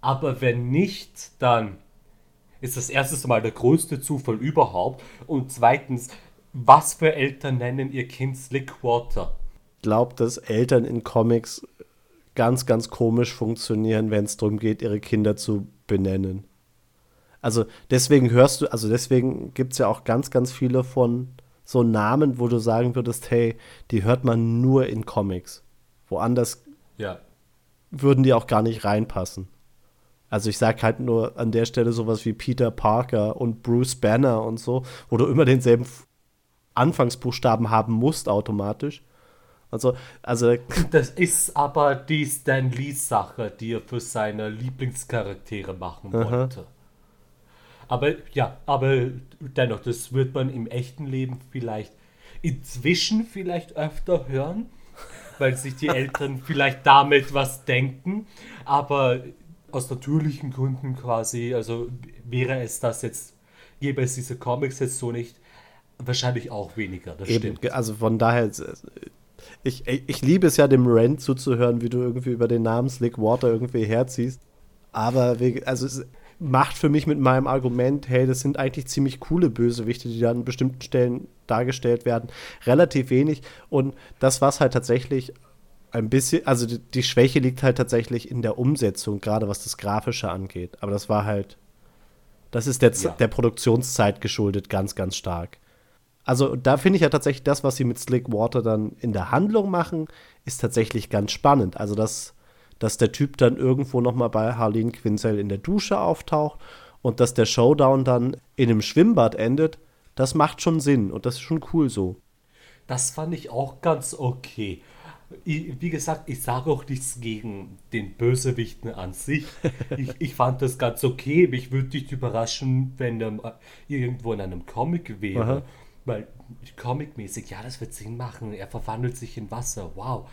Aber wenn nicht, dann ist das erste Mal der größte Zufall überhaupt. Und zweitens, was für Eltern nennen ihr Kind Slickwater? Glaube, dass Eltern in Comics ganz, ganz komisch funktionieren, wenn es darum geht, ihre Kinder zu benennen. Also deswegen hörst du, also deswegen gibt es ja auch ganz, ganz viele von so Namen, wo du sagen würdest, hey, die hört man nur in Comics. Woanders Ja. würden die auch gar nicht reinpassen. Also ich sag halt nur an der Stelle sowas wie Peter Parker und Bruce Banner und so, wo du immer denselben Anfangsbuchstaben haben musst automatisch. Also, also Das ist aber die Stan Lee-Sache, die er für seine Lieblingscharaktere machen wollte. Aber ja, aber dennoch, das wird man im echten Leben vielleicht inzwischen vielleicht öfter hören, weil sich die Eltern vielleicht damit was denken, aber aus natürlichen Gründen quasi, also wäre es das jetzt, gäbe es diese Comics jetzt so nicht, wahrscheinlich auch weniger, das eben, stimmt. also von daher, ich, ich liebe es ja dem Rant zuzuhören, wie du irgendwie über den Namen Slick Water irgendwie herziehst. Aber also es macht für mich mit meinem Argument, hey, das sind eigentlich ziemlich coole Bösewichte, die dann an bestimmten Stellen dargestellt werden, relativ wenig. Und das, was halt tatsächlich ein bisschen, also die, die Schwäche liegt halt tatsächlich in der Umsetzung, gerade was das Grafische angeht. Aber das war halt, das ist der, Ja. der Produktionszeit geschuldet, ganz, ganz stark. Also da finde ich ja tatsächlich das, was sie mit Slick Water dann in der Handlung machen, ist tatsächlich ganz spannend. Also dass, dass der Typ dann irgendwo noch mal bei Harleen Quinzel in der Dusche auftaucht und dass der Showdown dann in einem Schwimmbad endet, das macht schon Sinn und das ist schon cool so. Das fand ich auch ganz okay. Ich, wie gesagt, ich sage auch nichts gegen den Bösewichten an sich. Ich, ich fand das ganz okay. Mich würde nicht überraschen, wenn er irgendwo in einem Comic wäre. Aha. Weil comicmäßig, ja, das wird Sinn machen. Er verwandelt sich in Wasser. Wow.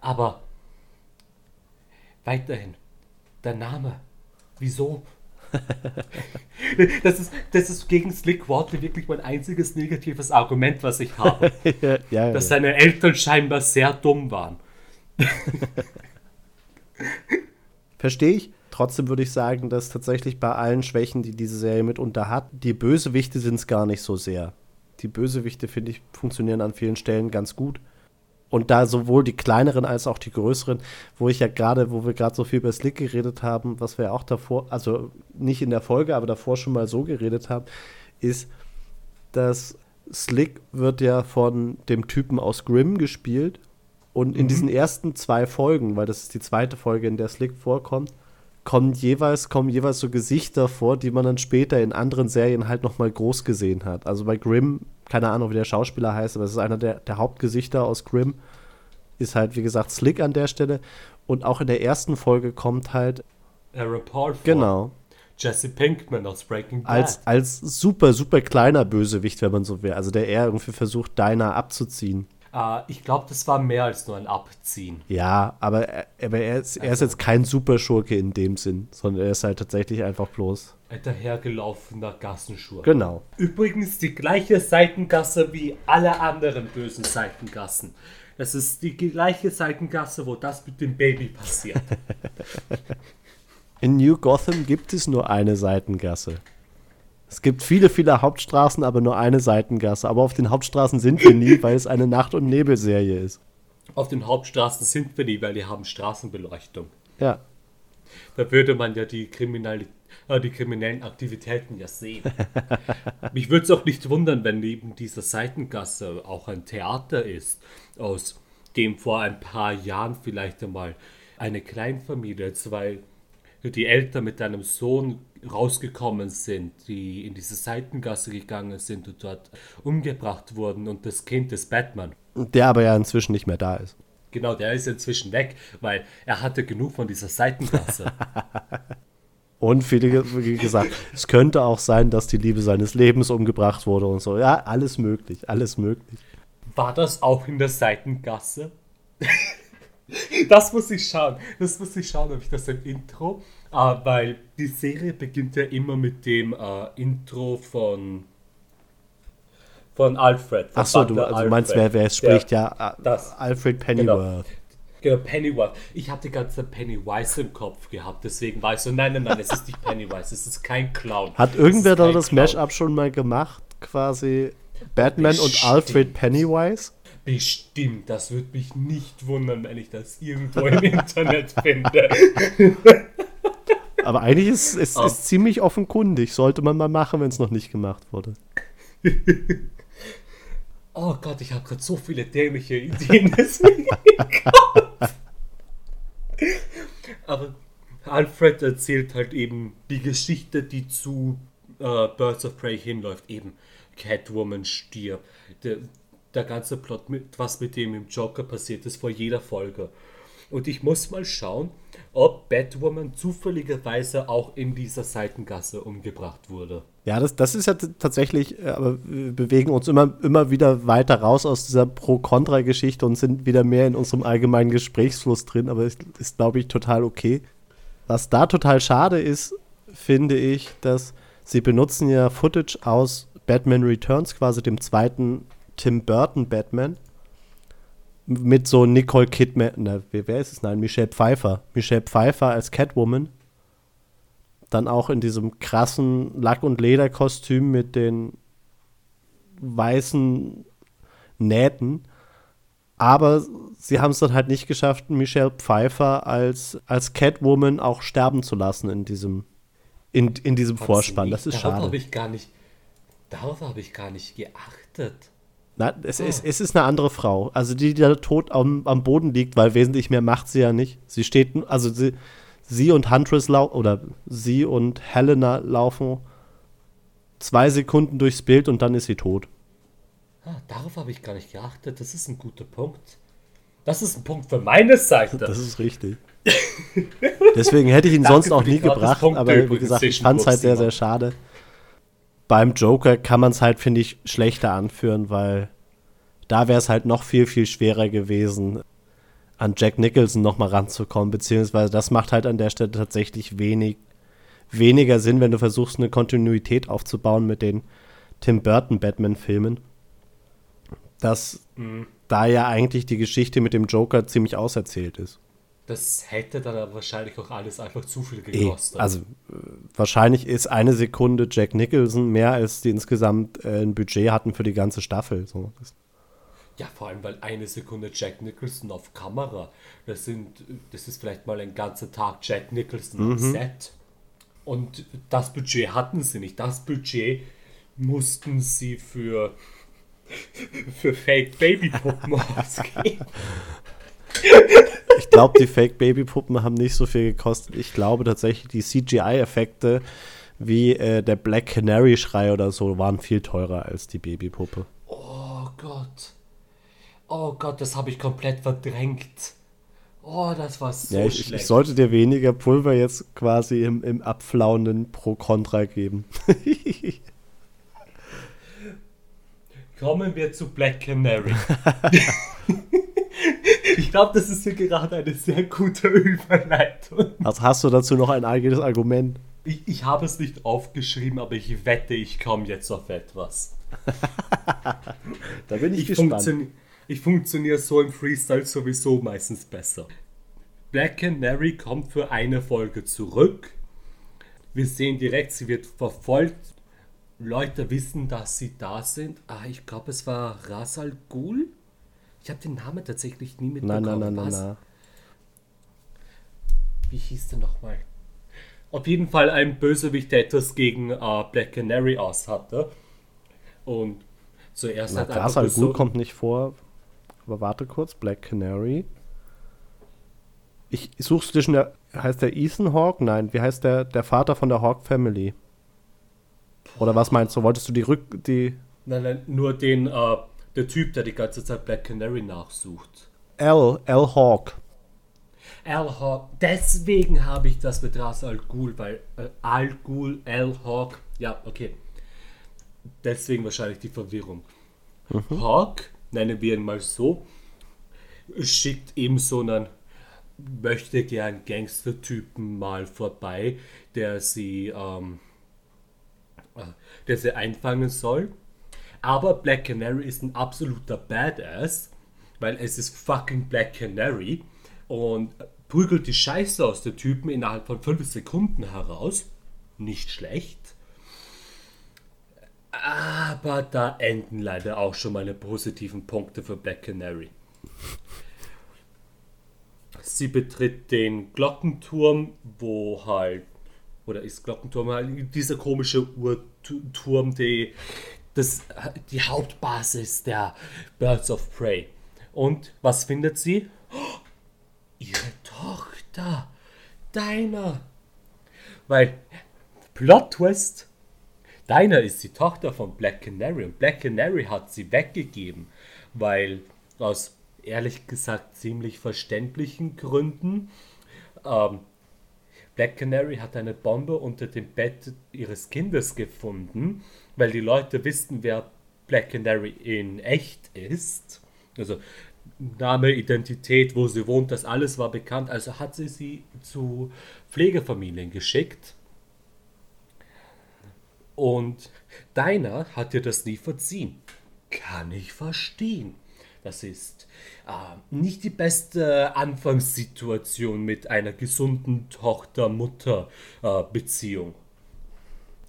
Aber weiterhin, der Name. Wieso? das, ist, das ist gegen Slick Water wirklich mein einziges negatives Argument, was ich habe ja, ja, dass seine Eltern scheinbar sehr dumm waren. Verstehe ich. Trotzdem würde ich sagen, dass tatsächlich bei allen Schwächen, die diese Serie mitunter hat, die Bösewichte sind es gar nicht so sehr. Die Bösewichte, finde ich, funktionieren an vielen Stellen ganz gut. Und da sowohl die kleineren als auch die größeren, wo ich ja gerade, wo wir gerade so viel über Slick geredet haben, was wir ja auch davor, also nicht in der Folge, aber davor schon mal so geredet haben, ist, dass Slick wird ja von dem Typen aus Grimm gespielt. Und in diesen ersten zwei Folgen, weil das ist die zweite Folge, in der Slick vorkommt, kommen jeweils, kommen jeweils so Gesichter vor, die man dann später in anderen Serien halt nochmal groß gesehen hat. Also bei Grimm, keine Ahnung, wie der Schauspieler heißt, aber es ist einer der, der Hauptgesichter aus Grimm, ist halt, wie gesagt, Slick an der Stelle. Und auch in der ersten Folge kommt halt, Aaron Paul vor. genau, Jesse Pinkman aus Breaking Bad. als, als super, super kleiner Bösewicht, wenn man so will. Also der eher irgendwie versucht, Dinah abzuziehen. Äh, ich glaube, das war mehr als nur ein Abziehen. Ja, aber, er- aber er, ist, er ist jetzt kein Superschurke in dem Sinn, sondern er ist halt tatsächlich einfach bloß. Ein dahergelaufener Gassenschurke. Genau. Übrigens die gleiche Seitengasse wie alle anderen bösen Seitengassen. Das ist die gleiche Seitengasse, wo das mit dem Baby passiert. In New Gotham gibt es nur eine Seitengasse. Es gibt viele, viele Hauptstraßen, aber nur eine Seitengasse. Aber auf den Hauptstraßen sind wir nie, weil es eine Nacht- und Nebelserie ist. Auf den Hauptstraßen sind wir nie, weil die haben Straßenbeleuchtung. Ja. Da würde man ja die, Kriminali äh, die kriminellen Aktivitäten ja sehen. Mich würde es auch nicht wundern, wenn neben dieser Seitengasse auch ein Theater ist, aus dem vor ein paar Jahren vielleicht einmal eine Kleinfamilie, zwei, die Eltern mit einem Sohn rausgekommen sind, die in diese Seitengasse gegangen sind und dort umgebracht wurden und das Kind ist Batman. Der aber ja inzwischen nicht mehr da ist. Genau, der ist inzwischen weg, weil er hatte genug von dieser Seitengasse. Und viele, wie gesagt, es könnte auch sein, dass die Liebe seines Lebens umgebracht wurde und so. Ja, alles möglich, alles möglich. War das auch in der Seitengasse? das muss ich schauen. Das muss ich schauen, ob ich das im Intro. Äh, weil die Serie beginnt ja immer mit dem äh, Intro von von Alfred. von Ach so, du also meinst, wer, Alfred. wer spricht, Der- ja, das. Alfred Pennyworth. Genau, Pennywise. Ich habe die ganze Zeit Pennywise im Kopf gehabt, deswegen war ich so, nein, nein, nein, es ist nicht Pennywise, es ist kein Clown. Hat irgendwer da das Mashup schon mal gemacht? Quasi Batman Bestimmt. und Alfred Pennywise? Bestimmt, das würde mich nicht wundern, wenn ich das irgendwo im Internet finde. Aber eigentlich ist es oh. ist ziemlich offenkundig. Sollte man mal machen, wenn es noch nicht gemacht wurde. oh Gott, ich habe gerade so viele dämliche Ideen. Aber Alfred erzählt halt eben die Geschichte, die zu äh, Birds of Prey hinläuft. Eben Catwoman stirbt. Der, der ganze Plot, mit, was mit dem im Joker passiert ist, vor jeder Folge. Und ich muss mal schauen, ob Batwoman zufälligerweise auch in dieser Seitengasse umgebracht wurde. Ja, das, das ist ja tatsächlich, äh, aber wir bewegen uns immer, immer wieder weiter raus aus dieser Pro-Kontra-Geschichte und sind wieder mehr in unserem allgemeinen Gesprächsfluss drin, aber ist, ist glaube ich, total okay. Was da total schade ist, finde ich, dass sie benutzen ja Footage aus Batman Returns, quasi dem zweiten Tim Burton Batman, mit so Nicole Kidman, na, wer ist es? Nein, Michelle Pfeiffer. Michelle Pfeiffer als Catwoman. Dann auch in diesem krassen Lack- und Lederkostüm mit den weißen Nähten. Aber sie haben es dann halt nicht geschafft, Michelle Pfeiffer als, als Catwoman auch sterben zu lassen in diesem, in, in diesem Vorspann. Das ist darauf schade. Hab ich gar nicht, darauf habe ich gar nicht geachtet. Na, es, oh. ist, es ist eine andere Frau. Also die, die da tot am, am Boden liegt, weil wesentlich mehr macht sie ja nicht. Sie steht, also sie, sie und Huntress laufen, oder sie und Helena laufen zwei Sekunden durchs Bild und dann ist sie tot. Ah, darauf habe ich gar nicht geachtet. Das ist ein guter Punkt. Das ist ein Punkt für meine Seite. Das ist richtig. Deswegen hätte ich ihn sonst auch nie gebracht, aber wie gesagt, ich fand es halt sehr, sehr schade beim Joker kann man es halt, finde ich, schlechter anführen, weil da wäre es halt noch viel, viel schwerer gewesen, an Jack Nicholson nochmal ranzukommen, beziehungsweise das macht halt an der Stelle tatsächlich wenig, weniger Sinn, wenn du versuchst, eine Kontinuität aufzubauen mit den Tim Burton Batman-Filmen. Dass mhm. da ja eigentlich die Geschichte mit dem Joker ziemlich auserzählt ist. Das hätte dann aber wahrscheinlich auch alles einfach zu viel gekostet. also äh, wahrscheinlich ist eine Sekunde Jack Nicholson mehr, als die insgesamt äh, ein Budget hatten für die ganze Staffel. So. Ja, vor allem, weil eine Sekunde Jack Nicholson auf Kamera, das sind, das ist vielleicht mal ein ganzer Tag Jack Nicholson mhm. am Set. Und das Budget hatten sie nicht. Das Budget mussten sie für, für Fake Babypuppen ausgeben. Ich glaube, die Fake-Baby-Puppen haben nicht so viel gekostet. Ich glaube tatsächlich, die CGI-Effekte wie äh, der Black Canary-Schrei oder so waren viel teurer als die Babypuppe. Oh Gott. Oh Gott, das habe ich komplett verdrängt. Oh, das war so ja, ich, schlecht. Ich sollte dir weniger Pulver jetzt quasi im, im abflauenden Pro-Contra geben. Kommen wir zu Black Canary. Ich glaube, das ist hier gerade eine sehr gute Überleitung. Also hast du dazu noch ein eigenes Argument? Ich, ich habe es nicht aufgeschrieben, aber ich wette, ich komme jetzt auf etwas. da bin ich, ich gespannt. Funktio ich funktioniere so im Freestyle sowieso meistens besser. Black Canary kommt für eine Folge zurück. Wir sehen direkt, sie wird verfolgt. Leute wissen, dass sie da sind. Ah, ich glaube, es war Rasal Ghul. Ich habe den Namen tatsächlich nie mitbekommen. Nein, nein, nein, nein, nein. Wie hieß der nochmal? Auf jeden Fall ein Bösewicht, der etwas gegen uh, Black Canary aus hatte. Und zuerst Na, hat einfach halt gut kommt nicht vor. Aber warte kurz, Black Canary. Ich suche zwischen der. Heißt der Ethan Hawk? Nein, wie heißt der, der Vater von der Hawk Family? Oder was meinst du? Wolltest du die Rück. die. Nein, nein, nur den uh, der Typ, der die ganze Zeit Black Canary nachsucht. L, L Hawk. Al Hawk. Deswegen habe ich das mit Ras Al Ghul, weil äh, Al Ghul, Al Hawk. Ja, okay. Deswegen wahrscheinlich die Verwirrung. Mhm. Hawk, nennen wir ihn mal so, schickt eben so einen möchte gern Gangster-Typen mal vorbei, der sie, ähm, äh, der sie einfangen soll. Aber Black Canary ist ein absoluter Badass, weil es ist fucking Black Canary. und prügelt die Scheiße aus der Typen innerhalb von fünf Sekunden heraus. Nicht schlecht. Aber da enden leider auch schon meine positiven Punkte für Black Canary. Sie betritt den Glockenturm, wo halt, oder ist Glockenturm halt dieser komische Uhrturm, die, das, die Hauptbasis der Birds of Prey. Und was findet sie? Oh, ihre Tochter, deiner. Weil, Plot Twist, deiner ist die Tochter von Black Canary und Black Canary hat sie weggegeben, weil aus ehrlich gesagt ziemlich verständlichen Gründen. Ähm, Black Canary hat eine Bombe unter dem Bett ihres Kindes gefunden, weil die Leute wissen, wer Black Canary in echt ist. Also Name, Identität, wo sie wohnt, das alles war bekannt. Also hat sie sie zu Pflegefamilien geschickt. Und Deiner hat ihr das nie verziehen. Kann ich verstehen. Das ist äh, nicht die beste Anfangssituation mit einer gesunden Tochter-Mutter-Beziehung.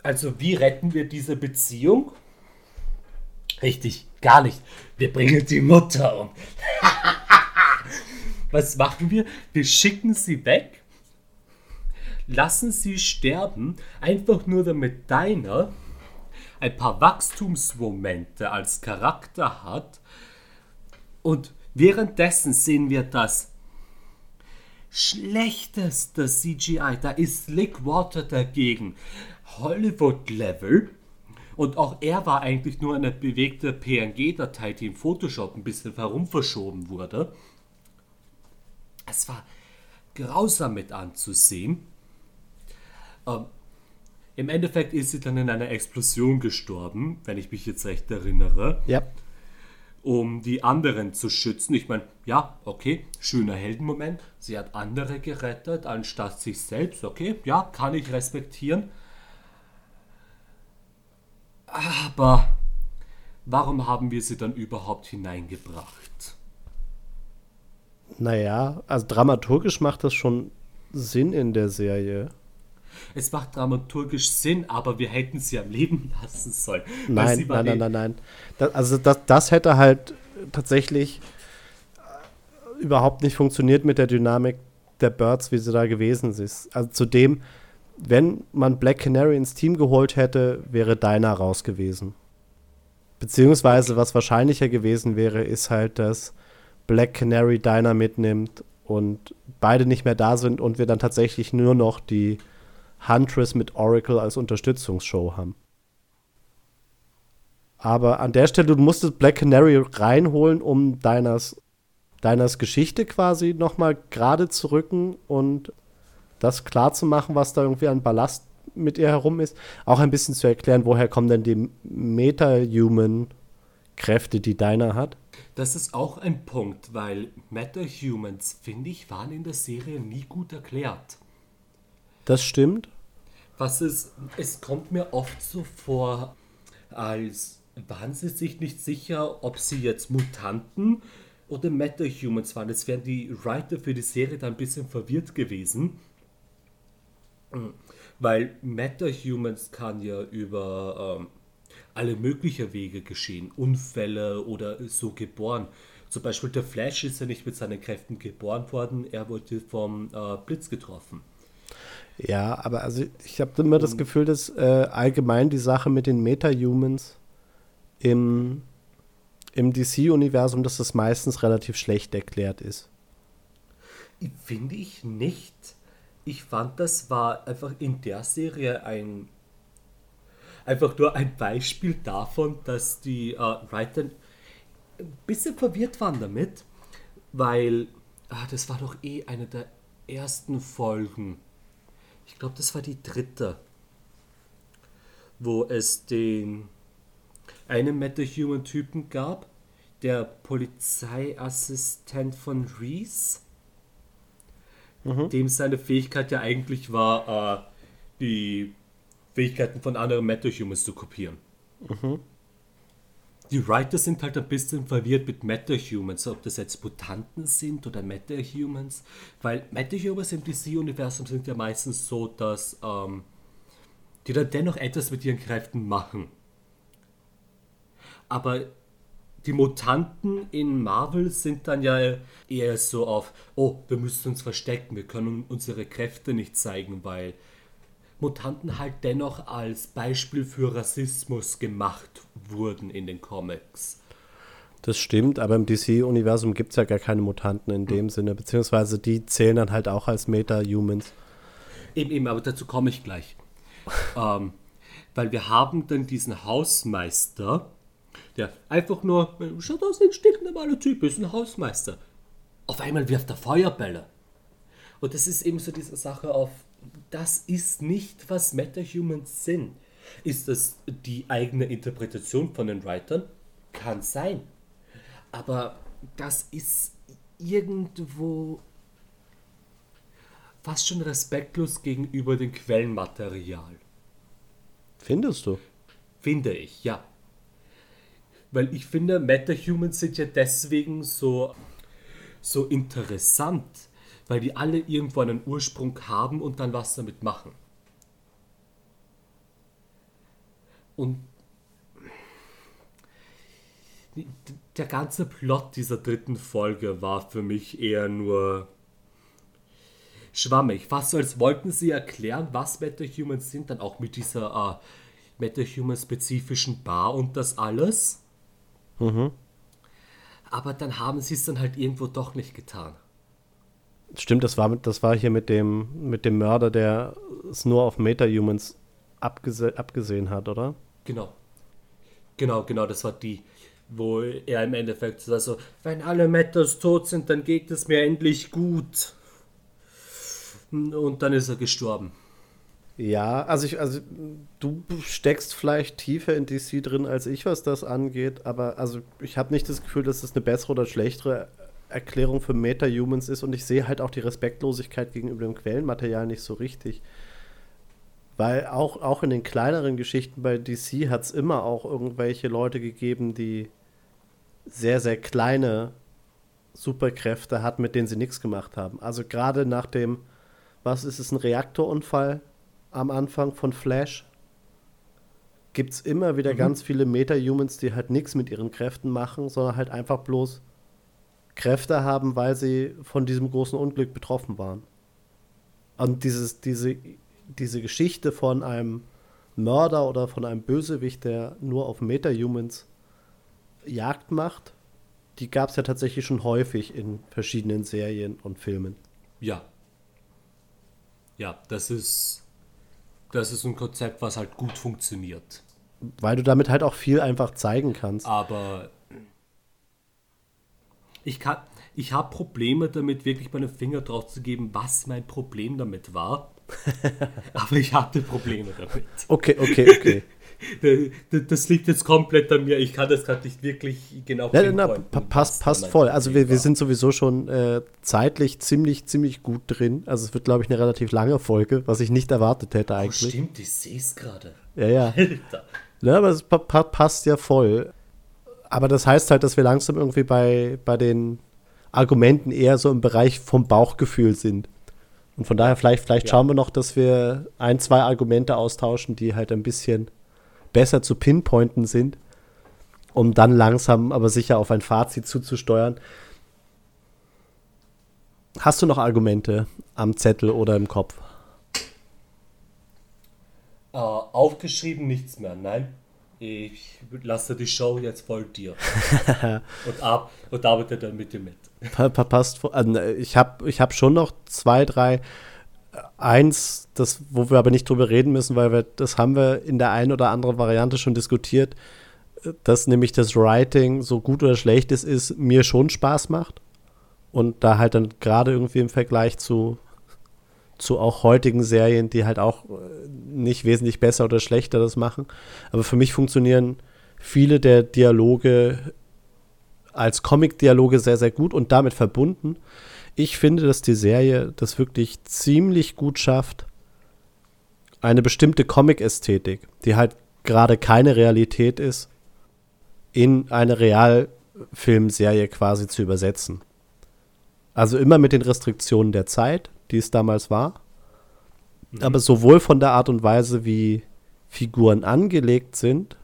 Also wie retten wir diese Beziehung? Richtig, gar nicht. Wir bringen die Mutter um. Was machen wir? Wir schicken sie weg, lassen sie sterben, einfach nur damit deiner ein paar Wachstumsmomente als Charakter hat und währenddessen sehen wir das schlechteste CGI. Da ist Slickwater dagegen. Hollywood-Level. Und auch er war eigentlich nur eine bewegte PNG-Datei, die im Photoshop ein bisschen herumverschoben wurde. Es war grausam mit anzusehen. Ähm, Im Endeffekt ist sie dann in einer Explosion gestorben, wenn ich mich jetzt recht erinnere. Ja um die anderen zu schützen. Ich meine, ja, okay, schöner Heldenmoment. Sie hat andere gerettet, anstatt sich selbst. Okay, ja, kann ich respektieren. Aber warum haben wir sie dann überhaupt hineingebracht? Naja, also dramaturgisch macht das schon Sinn in der Serie. Es macht dramaturgisch Sinn, aber wir hätten sie am Leben lassen sollen. Nein, nein, nein, nein, nein. Das, also das, das hätte halt tatsächlich äh, überhaupt nicht funktioniert mit der Dynamik der Birds, wie sie da gewesen ist. Also zudem, wenn man Black Canary ins Team geholt hätte, wäre Dinah raus gewesen. Beziehungsweise, was wahrscheinlicher gewesen wäre, ist halt, dass Black Canary Dinah mitnimmt und beide nicht mehr da sind und wir dann tatsächlich nur noch die Huntress mit Oracle als Unterstützungsshow haben. Aber an der Stelle, du musstest Black Canary reinholen, um Diners, Diners Geschichte quasi nochmal gerade zu rücken und das klar zu machen, was da irgendwie an Ballast mit ihr herum ist. Auch ein bisschen zu erklären, woher kommen denn die Meta-Human-Kräfte, die Diner hat. Das ist auch ein Punkt, weil Meta-Humans, finde ich, waren in der Serie nie gut erklärt. Das stimmt. Was ist, es kommt mir oft so vor, als waren sie sich nicht sicher, ob sie jetzt Mutanten oder Meta-Humans waren. Es wären die Writer für die Serie da ein bisschen verwirrt gewesen. Weil Meta-Humans kann ja über ähm, alle möglichen Wege geschehen. Unfälle oder so geboren. Zum Beispiel der Flash ist ja nicht mit seinen Kräften geboren worden, er wurde vom äh, Blitz getroffen. Ja, aber also ich habe immer das Gefühl, dass äh, allgemein die Sache mit den Meta-Humans im, im DC-Universum, dass das meistens relativ schlecht erklärt ist. Finde ich nicht. Ich fand, das war einfach in der Serie ein einfach nur ein Beispiel davon, dass die äh, Writer ein bisschen verwirrt waren damit, weil ah, das war doch eh eine der ersten Folgen. Ich glaube, das war die dritte, wo es den einen Metahuman-Typen gab, der Polizeiassistent von Reese, mhm. dem seine Fähigkeit ja eigentlich war, äh, die Fähigkeiten von anderen Metahumans zu kopieren. Mhm. die Writer sind halt ein bisschen verwirrt mit Meta-Humans, ob das jetzt Mutanten sind oder Meta-Humans, weil Meta-Humans im DC-Universum sind ja meistens so, dass ähm, die dann dennoch etwas mit ihren Kräften machen. Aber die Mutanten in Marvel sind dann ja eher so auf, oh, wir müssen uns verstecken, wir können unsere Kräfte nicht zeigen, weil Mutanten halt dennoch als Beispiel für Rassismus gemacht wurden in den Comics. Das stimmt, aber im DC-Universum gibt es ja gar keine Mutanten in dem hm. Sinne, beziehungsweise die zählen dann halt auch als Meta-Humans. Eben, eben, aber dazu komme ich gleich. ähm, weil wir haben dann diesen Hausmeister, der einfach nur, schaut aus wie ein stinknormaler Typ, ist ein Hausmeister. Auf einmal wirft er Feuerbälle. Und das ist eben so diese Sache auf, das ist nicht, was Metahumans sind. Ist das die eigene Interpretation von den Writern? Kann sein. Aber das ist irgendwo fast schon respektlos gegenüber dem Quellenmaterial. Findest du? Finde ich, ja. Weil ich finde, Metahumans sind ja deswegen so, so interessant, weil die alle irgendwo einen Ursprung haben und dann was damit machen. Und der ganze Plot dieser dritten Folge war für mich eher nur schwammig. Fast so, als wollten sie erklären, was Metahumans sind, dann auch mit dieser äh, Metahuman-spezifischen Bar und das alles. Mhm. Aber dann haben sie es dann halt irgendwo doch nicht getan. Stimmt, das war, das war hier mit dem, mit dem Mörder, der es nur auf Metahumans abgese abgesehen hat, oder? Genau. Genau, genau, das war die, wo er im Endeffekt so, also, wenn alle Metas tot sind, dann geht es mir endlich gut. Und dann ist er gestorben. Ja, also ich, also du steckst vielleicht tiefer in DC drin als ich, was das angeht, aber also ich habe nicht das Gefühl, dass das eine bessere oder schlechtere Erklärung für Meta-Humans ist und ich sehe halt auch die Respektlosigkeit gegenüber dem Quellenmaterial nicht so richtig. Weil auch, auch in den kleineren Geschichten bei DC hat es immer auch irgendwelche Leute gegeben, die sehr, sehr kleine Superkräfte hatten, mit denen sie nichts gemacht haben. Also gerade nach dem, was ist es, ein Reaktorunfall am Anfang von Flash, gibt es immer wieder mhm. ganz viele Meta-Humans, die halt nichts mit ihren Kräften machen, sondern halt einfach bloß Kräfte haben, weil sie von diesem großen Unglück betroffen waren. Und dieses, diese, diese Geschichte von einem Mörder oder von einem Bösewicht, der nur auf Meta-Humans Jagd macht, die gab es ja tatsächlich schon häufig in verschiedenen Serien und Filmen. Ja. Ja, das ist das ist ein Konzept, was halt gut funktioniert. Weil du damit halt auch viel einfach zeigen kannst. Aber ich kann, ich habe Probleme damit, wirklich meinen Finger drauf zu geben, was mein Problem damit war. Aber ich hatte Probleme damit. Okay, okay, okay. Das liegt jetzt komplett an mir. Ich kann das gerade nicht wirklich genau ja, na, passt, passt voll. Also wir, wir sind sowieso schon äh, zeitlich ziemlich, ziemlich gut drin. Also es wird, glaube ich, eine relativ lange Folge, was ich nicht erwartet hätte oh, eigentlich. Oh, stimmt, ich sehe es gerade. Ja, ja. Alter. Ja, aber es pa passt ja voll. Aber das heißt halt, dass wir langsam irgendwie bei, bei den Argumenten eher so im Bereich vom Bauchgefühl sind. Und von daher vielleicht, vielleicht ja. schauen wir noch, dass wir ein, zwei Argumente austauschen, die halt ein bisschen besser zu pinpointen sind, um dann langsam aber sicher auf ein Fazit zuzusteuern. Hast du noch Argumente am Zettel oder im Kopf? Uh, aufgeschrieben nichts mehr, nein. Ich lasse die Show jetzt voll dir. und, ab, und arbeite dann mit dir mit. Passt. Ich habe ich hab schon noch zwei, drei eins, das, wo wir aber nicht drüber reden müssen, weil wir, das haben wir in der einen oder anderen Variante schon diskutiert, dass nämlich das Writing, so gut oder schlecht es ist, mir schon Spaß macht. Und da halt dann gerade irgendwie im Vergleich zu, zu auch heutigen Serien, die halt auch äh, nicht wesentlich besser oder schlechter das machen. Aber für mich funktionieren viele der Dialoge als Comic-Dialoge sehr, sehr gut und damit verbunden ich finde, dass die Serie das wirklich ziemlich gut schafft, eine bestimmte Comic-Ästhetik, die halt gerade keine Realität ist, in eine Realfilmserie quasi zu übersetzen. Also immer mit den Restriktionen der Zeit, die es damals war. Mhm. Aber sowohl von der Art und Weise, wie Figuren angelegt sind,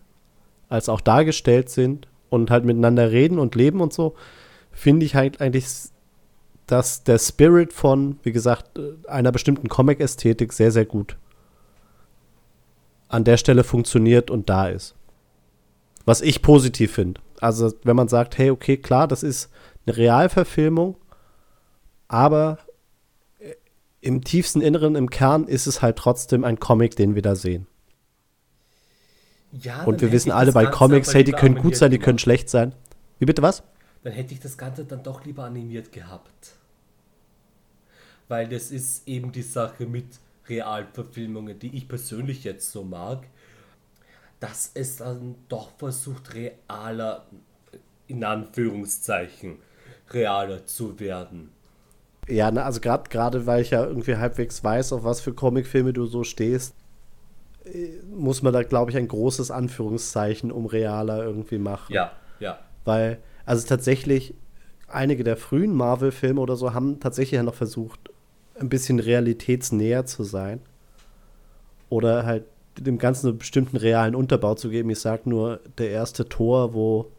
als auch dargestellt sind und halt miteinander reden und leben und so, finde ich halt eigentlich, dass der Spirit von, wie gesagt, einer bestimmten Comic-Ästhetik sehr, sehr gut an der Stelle funktioniert und da ist. Was ich positiv finde. Also, wenn man sagt, hey, okay, klar, das ist eine Realverfilmung, aber im tiefsten Inneren, im Kern ist es halt trotzdem ein Comic, den wir da sehen. Ja, und wir wissen alle bei Comics, hey, die können gut sein, die können schlecht sein. Wie bitte was? Dann hätte ich das Ganze dann doch lieber animiert gehabt. Weil das ist eben die Sache mit Realverfilmungen, die ich persönlich jetzt so mag, dass es dann doch versucht, realer, in Anführungszeichen, realer zu werden. Ja, ne, also gerade gerade weil ich ja irgendwie halbwegs weiß, auf was für Comicfilme du so stehst, äh, muss man da, glaube ich, ein großes Anführungszeichen um realer irgendwie machen. Ja, ja. Weil, also tatsächlich, einige der frühen Marvel-Filme oder so haben tatsächlich ja noch versucht, ein bisschen realitätsnäher zu sein. Oder halt dem Ganzen einen bestimmten realen Unterbau zu geben. Ich sag nur, der erste Tor, wo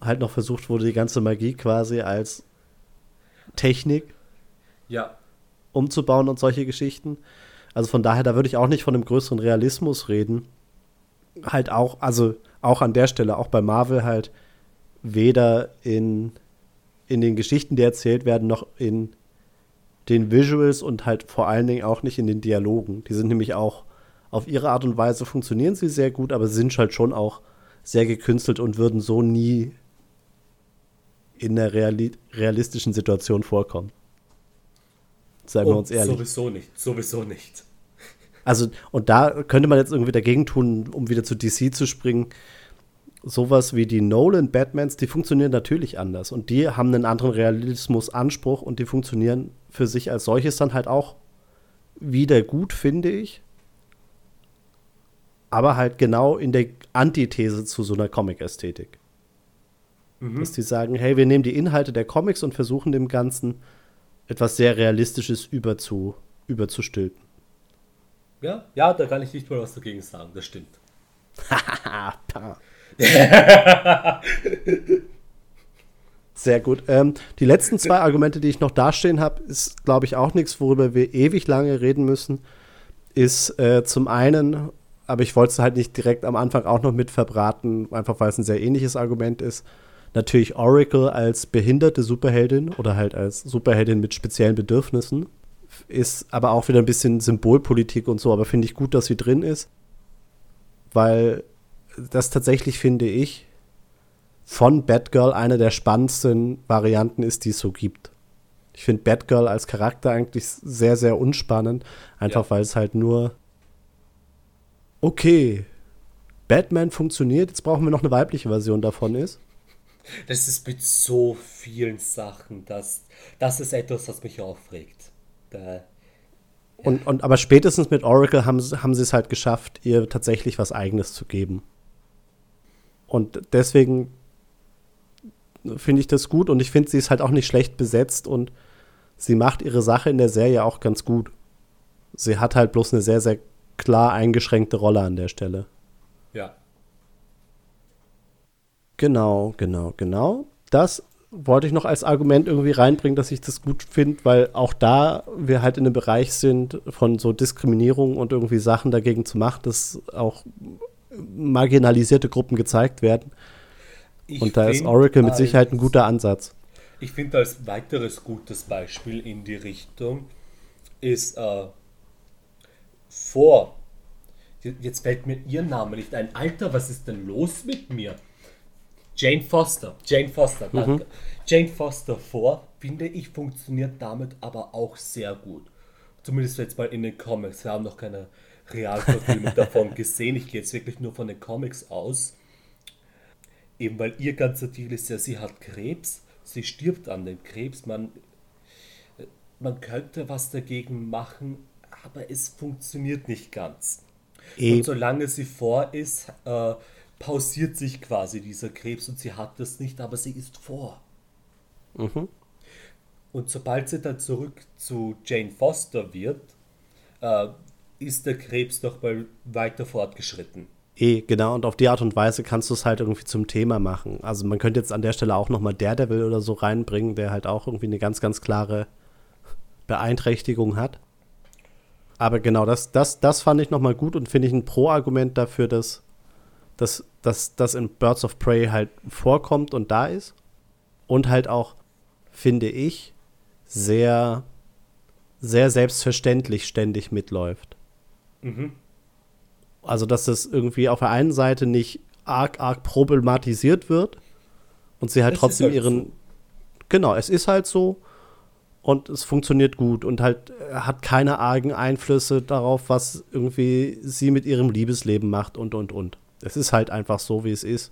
halt noch versucht wurde, die ganze Magie quasi als Technik ja. umzubauen und solche Geschichten. Also von daher, da würde ich auch nicht von einem größeren Realismus reden. Halt auch, also auch an der Stelle, auch bei Marvel halt weder in, in den Geschichten, die erzählt werden, noch in den Visuals und halt vor allen Dingen auch nicht in den Dialogen. Die sind nämlich auch auf ihre Art und Weise funktionieren sie sehr gut, aber sind halt schon auch sehr gekünstelt und würden so nie in der reali realistischen Situation vorkommen. Seien wir uns ehrlich. Sowieso nicht, sowieso nicht. Also, und da könnte man jetzt irgendwie dagegen tun, um wieder zu DC zu springen. Sowas wie die Nolan-Batmans, die funktionieren natürlich anders. Und die haben einen anderen Realismus-Anspruch und die funktionieren für sich als solches dann halt auch wieder gut, finde ich. Aber halt genau in der Antithese zu so einer Comic-Ästhetik. Mhm. Dass die sagen, hey, wir nehmen die Inhalte der Comics und versuchen dem Ganzen etwas sehr Realistisches überzu, überzustülpen. Ja, ja, da kann ich nicht mal was dagegen sagen, das stimmt. Sehr gut. Ähm, die letzten zwei Argumente, die ich noch dastehen habe, ist, glaube ich, auch nichts, worüber wir ewig lange reden müssen. Ist äh, zum einen, aber ich wollte es halt nicht direkt am Anfang auch noch mit verbraten, einfach weil es ein sehr ähnliches Argument ist natürlich Oracle als behinderte Superheldin oder halt als Superheldin mit speziellen Bedürfnissen. Ist aber auch wieder ein bisschen Symbolpolitik und so, aber finde ich gut, dass sie drin ist. Weil das tatsächlich, finde ich, von Batgirl eine der spannendsten Varianten ist, die es so gibt. Ich finde Batgirl als Charakter eigentlich sehr, sehr unspannend. Einfach ja. weil es halt nur. Okay, Batman funktioniert, jetzt brauchen wir noch eine weibliche Version davon ist. Das ist mit so vielen Sachen, dass das ist etwas, was mich aufregt. Da, ja. und, und aber spätestens mit Oracle haben, haben sie es halt geschafft, ihr tatsächlich was Eigenes zu geben. Und deswegen finde ich das gut und ich finde, sie ist halt auch nicht schlecht besetzt und sie macht ihre Sache in der Serie auch ganz gut. Sie hat halt bloß eine sehr, sehr klar eingeschränkte Rolle an der Stelle. Ja. Genau, genau, genau. Das wollte ich noch als Argument irgendwie reinbringen, dass ich das gut finde, weil auch da wir halt in einem Bereich sind von so Diskriminierung und irgendwie Sachen dagegen zu machen, dass auch marginalisierte Gruppen gezeigt werden. Ich und da ist Oracle mit Sicherheit ein guter Ansatz. Ich finde als weiteres gutes Beispiel in die Richtung ist äh, vor. Jetzt fällt mir ihr Name nicht ein. Alter, was ist denn los mit mir? Jane Foster. Jane Foster, danke. Mhm. Jane Foster vor, finde ich, funktioniert damit aber auch sehr gut. Zumindest jetzt mal in den Comics. Wir haben noch keine Realverfilmung davon gesehen. Ich gehe jetzt wirklich nur von den Comics aus. Eben weil ihr ganzer Deal ist ja, sie hat Krebs, sie stirbt an dem Krebs. Man, man könnte was dagegen machen, aber es funktioniert nicht ganz. Eben. Und solange sie vor ist, äh, pausiert sich quasi dieser Krebs und sie hat das nicht, aber sie ist vor. Mhm. Und sobald sie dann zurück zu Jane Foster wird, äh, ist der Krebs noch mal weiter fortgeschritten. Eh, genau, und auf die Art und Weise kannst du es halt irgendwie zum Thema machen. Also man könnte jetzt an der Stelle auch nochmal Daredevil oder so reinbringen, der halt auch irgendwie eine ganz, ganz klare Beeinträchtigung hat. Aber genau, das, das, das fand ich nochmal gut und finde ich ein Pro-Argument dafür, dass das in Birds of Prey halt vorkommt und da ist. Und halt auch, finde ich, sehr, sehr selbstverständlich ständig mitläuft. Mhm. Also, dass das irgendwie auf der einen Seite nicht arg, arg problematisiert wird und sie halt Es trotzdem halt ihren. so. Genau, es ist halt so und es funktioniert gut und halt äh, hat keine argen Einflüsse darauf, was irgendwie sie mit ihrem Liebesleben macht und und und. Es ist halt einfach so, wie es ist.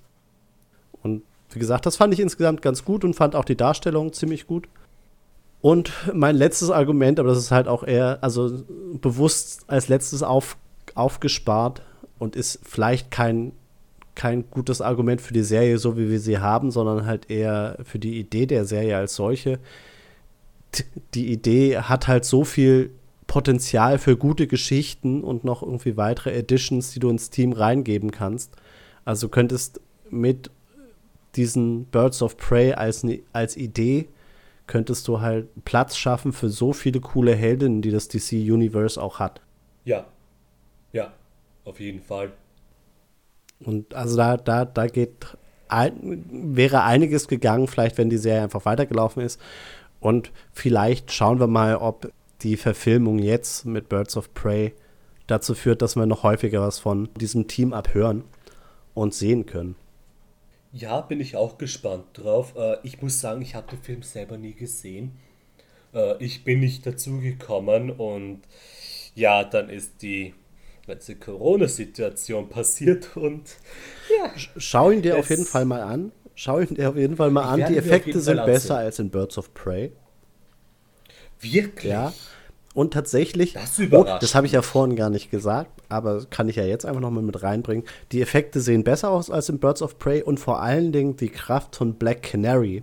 Und wie gesagt, das fand ich insgesamt ganz gut und fand auch die Darstellung ziemlich gut. Und mein letztes Argument, aber das ist halt auch eher, also bewusst als letztes auf, aufgespart und ist vielleicht kein, kein gutes Argument für die Serie, so wie wir sie haben, sondern halt eher für die Idee der Serie als solche. Die Idee hat halt so viel Potenzial für gute Geschichten und noch irgendwie weitere Editions, die du ins Team reingeben kannst. Also könntest mit diesen Birds of Prey als, als Idee könntest du halt Platz schaffen für so viele coole Heldinnen, die das DC Universe auch hat. Ja. Ja, auf jeden Fall. Und also da, da, da geht ein, wäre einiges gegangen, vielleicht wenn die Serie einfach weitergelaufen ist. Und vielleicht schauen wir mal, ob die Verfilmung jetzt mit Birds of Prey dazu führt, dass wir noch häufiger was von diesem Team abhören und sehen können. Ja, bin ich auch gespannt drauf. Äh, ich muss sagen, ich habe den Film selber nie gesehen. Äh, ich bin nicht dazu gekommen und ja, dann ist die ganze Corona-Situation passiert und ja, Schau ihn dir auf jeden Fall mal an. Schau ihn dir auf jeden Fall mal Ich an. Die Effekte sind besser als in Birds of Prey. wirklich. Ja. Und tatsächlich, Das oh, das habe ich ja vorhin gar nicht gesagt, aber kann ich ja jetzt einfach nochmal mit reinbringen. Die Effekte sehen besser aus als in Birds of Prey und vor allen Dingen die Kraft von Black Canary,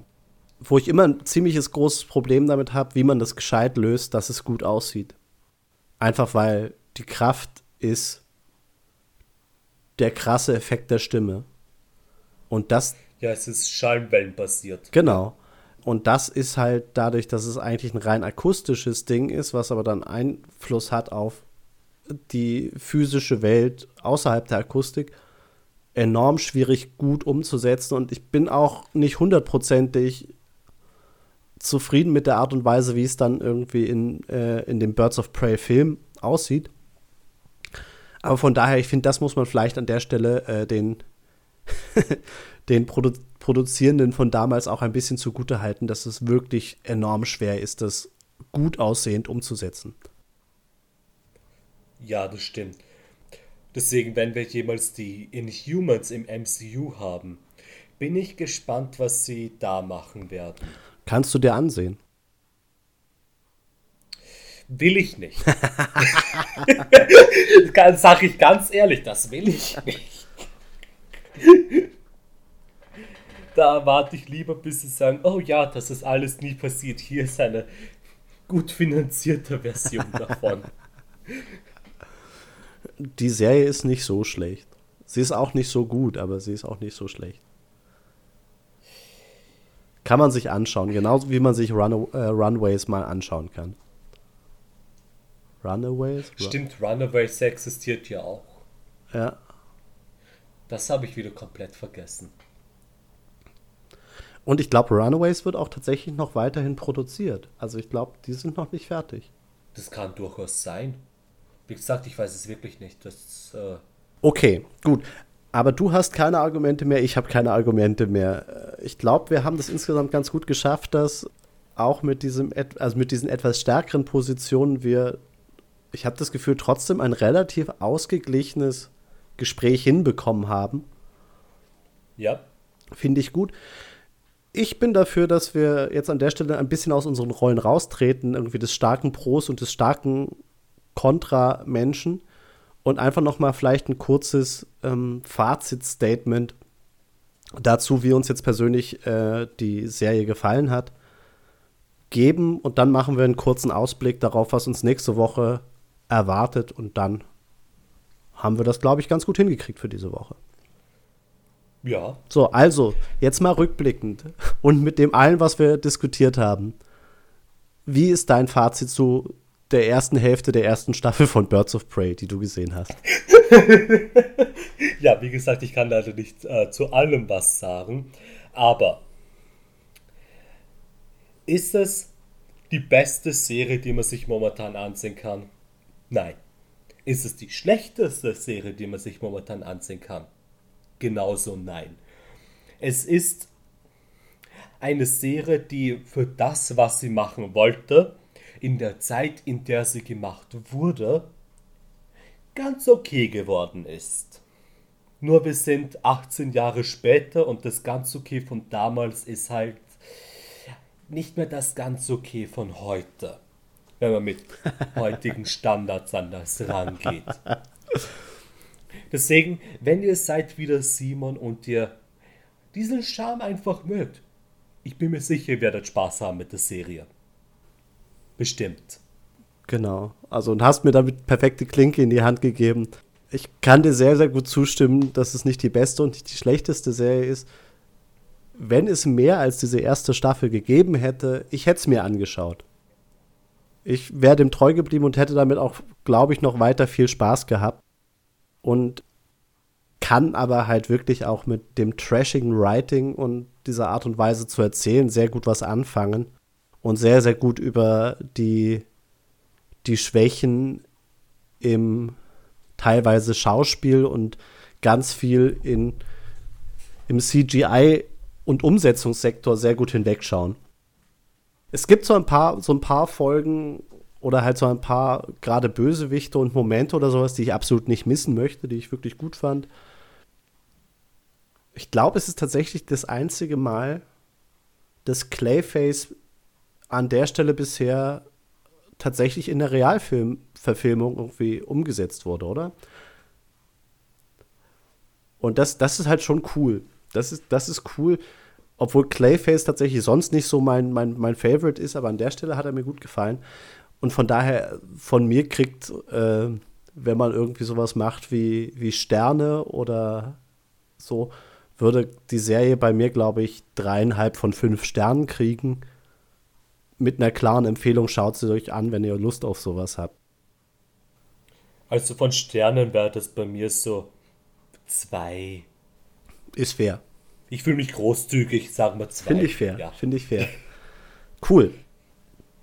wo ich immer ein ziemliches großes Problem damit habe, wie man das gescheit löst, dass es gut aussieht. Einfach weil die Kraft ist der krasse Effekt der Stimme. Und das Ja, es ist Schallwellenbasiert. Genau. Und das ist halt dadurch, dass es eigentlich ein rein akustisches Ding ist, was aber dann Einfluss hat auf die physische Welt außerhalb der Akustik, enorm schwierig gut umzusetzen. Und ich bin auch nicht hundertprozentig zufrieden mit der Art und Weise, wie es dann irgendwie in, äh, in dem Birds of Prey Film aussieht. Aber von daher, ich finde, das muss man vielleicht an der Stelle äh, den, den Produ Produzierenden von damals auch ein bisschen zugute halten, dass es wirklich enorm schwer ist, das gut aussehend umzusetzen. Ja, das stimmt. Deswegen, wenn wir jemals die Inhumans im MCU haben, bin ich gespannt, was sie da machen werden. Kannst du dir ansehen? Will ich nicht. das sage ich ganz ehrlich, das will ich nicht. Da erwarte ich lieber, bis sie sagen, oh ja, das ist alles nie passiert. Hier ist eine gut finanzierte Version davon. Die Serie ist nicht so schlecht. Sie ist auch nicht so gut, aber sie ist auch nicht so schlecht. Kann man sich anschauen, genauso wie man sich Run äh, Runways mal anschauen kann. Runaways? Ru- Stimmt, Runaways existiert ja auch. Ja. Das habe ich wieder komplett vergessen. Und ich glaube, Runaways wird auch tatsächlich noch weiterhin produziert. Also ich glaube, die sind noch nicht fertig. Das kann durchaus sein. Wie gesagt, ich weiß es wirklich nicht. Das, äh, Okay, gut. Aber du hast keine Argumente mehr, ich habe keine Argumente mehr. Äh, Ich glaube, wir haben das insgesamt ganz gut geschafft, dass auch mit diesem, also mit diesen etwas stärkeren Positionen wir, ich habe das Gefühl, trotzdem ein relativ ausgeglichenes Gespräch hinbekommen haben. ja, Finde ich gut. Ich bin dafür, dass wir jetzt an der Stelle ein bisschen aus unseren Rollen raustreten, irgendwie des starken Pros und des starken Kontra-Menschen und einfach noch mal vielleicht ein kurzes ähm, Fazit-Statement dazu, wie uns jetzt persönlich äh, die Serie gefallen hat, geben und dann machen wir einen kurzen Ausblick darauf, was uns nächste Woche erwartet und dann haben wir das, glaube ich, ganz gut hingekriegt für diese Woche. Ja. So, also, jetzt mal rückblickend und mit dem allen, was wir diskutiert haben. Wie ist dein Fazit zu der ersten Hälfte der ersten Staffel von Birds of Prey, die du gesehen hast? ja, wie gesagt, ich kann leider nicht äh, zu allem was sagen, aber ist es die beste Serie, die man sich momentan ansehen kann? Nein. Ist es die schlechteste Serie, die man sich momentan ansehen kann? Genauso nein. Es ist eine Serie, die für das, was sie machen wollte, in der Zeit, in der sie gemacht wurde, ganz okay geworden ist. Nur wir sind 18 Jahre später und das ganz okay von damals ist halt nicht mehr das ganz okay von heute, wenn man mit heutigen Standards an das rangeht. Deswegen, wenn ihr seid wieder Simon und ihr diesen Charme einfach mögt, ich bin mir sicher, ihr werdet Spaß haben mit der Serie. Bestimmt. Genau. Also und hast mir damit perfekte Klinke in die Hand gegeben. Ich kann dir sehr, sehr gut zustimmen, dass es nicht die beste und nicht die schlechteste Serie ist. Wenn es mehr als diese erste Staffel gegeben hätte, ich hätte es mir angeschaut. Ich wäre dem treu geblieben und hätte damit auch, glaube ich, noch weiter viel Spaß gehabt. Und kann aber halt wirklich auch mit dem trashigen Writing und dieser Art und Weise zu erzählen sehr gut was anfangen und sehr, sehr gut über die, die Schwächen im teilweise Schauspiel und ganz viel in, im CGI und Umsetzungssektor sehr gut hinwegschauen. Es gibt so ein paar, so ein paar Folgen oder halt so ein paar gerade Bösewichte und Momente oder sowas, die ich absolut nicht missen möchte, die ich wirklich gut fand. Ich glaube, es ist tatsächlich das einzige Mal, dass Clayface an der Stelle bisher tatsächlich in der Realfilmverfilmung irgendwie umgesetzt wurde, oder? Und das, das ist halt schon cool. Das ist, das ist cool, obwohl Clayface tatsächlich sonst nicht so mein, mein, mein Favorite ist, aber an der Stelle hat er mir gut gefallen. Und von daher, von mir kriegt, äh, wenn man irgendwie sowas macht wie, wie Sterne oder so, würde die Serie bei mir, glaube ich, dreieinhalb von fünf Sternen kriegen mit einer klaren Empfehlung, schaut sie euch an, wenn ihr Lust auf sowas habt. Also von Sternen wäre das bei mir so zwei. Ist fair. Ich fühle mich großzügig, sagen wir zwei. Finde ich fair. Ja. Finde ich fair. Cool.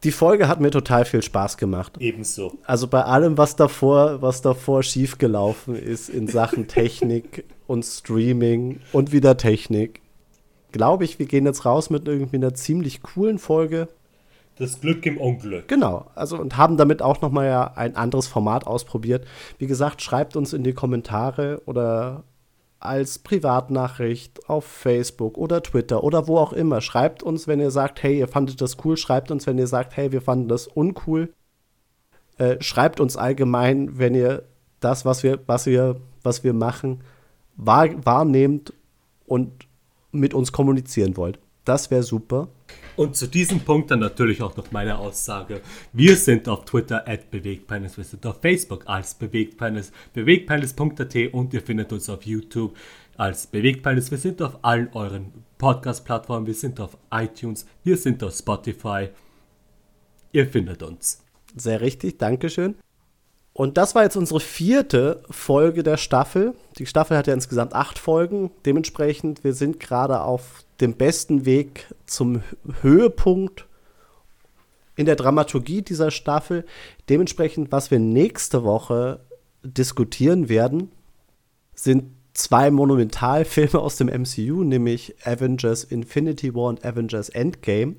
Die Folge hat mir total viel Spaß gemacht. Ebenso. Also bei allem, was davor, was davor schiefgelaufen ist in Sachen Technik und Streaming und wieder Technik, glaube ich, wir gehen jetzt raus mit irgendwie einer ziemlich coolen Folge. Das Glück im Unglück. Genau, also und haben damit auch noch mal ja ein anderes Format ausprobiert. Wie gesagt, schreibt uns in die Kommentare oder als Privatnachricht auf Facebook oder Twitter oder wo auch immer. Schreibt uns, wenn ihr sagt, hey, ihr fandet das cool. Schreibt uns, wenn ihr sagt, hey, wir fanden das uncool. Äh, schreibt uns allgemein, wenn ihr das, was wir, was wir, was wir machen, wahr, wahrnehmt und mit uns kommunizieren wollt. Das wäre super. Und zu diesem Punkt dann natürlich auch noch meine Aussage. Wir sind auf Twitter at Bewegtpenis, wir sind auf Facebook als Bewegtpenis, bewegtpenis.at und ihr findet uns auf YouTube als Bewegtpenis. Wir sind auf allen euren Podcast-Plattformen, wir sind auf iTunes, wir sind auf Spotify. Ihr findet uns. Sehr richtig, Dankeschön. Und das war jetzt unsere vierte Folge der Staffel. Die Staffel hat ja insgesamt acht Folgen. Dementsprechend, wir sind gerade auf dem besten Weg zum Höhepunkt in der Dramaturgie dieser Staffel. Dementsprechend, was wir nächste Woche diskutieren werden, sind zwei Monumentalfilme aus dem MCU, nämlich Avengers Infinity War und Avengers Endgame.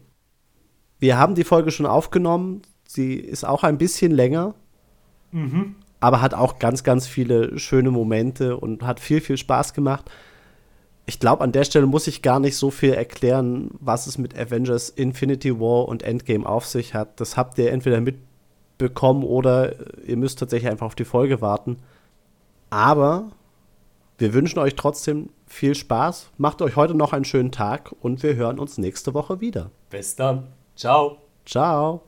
Wir haben die Folge schon aufgenommen. Sie ist auch ein bisschen länger. Mhm. Aber hat auch ganz, ganz viele schöne Momente und hat viel, viel Spaß gemacht. Ich glaube, an der Stelle muss ich gar nicht so viel erklären, was es mit Avengers Infinity War und Endgame auf sich hat. Das habt ihr entweder mitbekommen oder ihr müsst tatsächlich einfach auf die Folge warten. Aber wir wünschen euch trotzdem viel Spaß. Macht euch heute noch einen schönen Tag und wir hören uns nächste Woche wieder. Bis dann. Ciao. Ciao.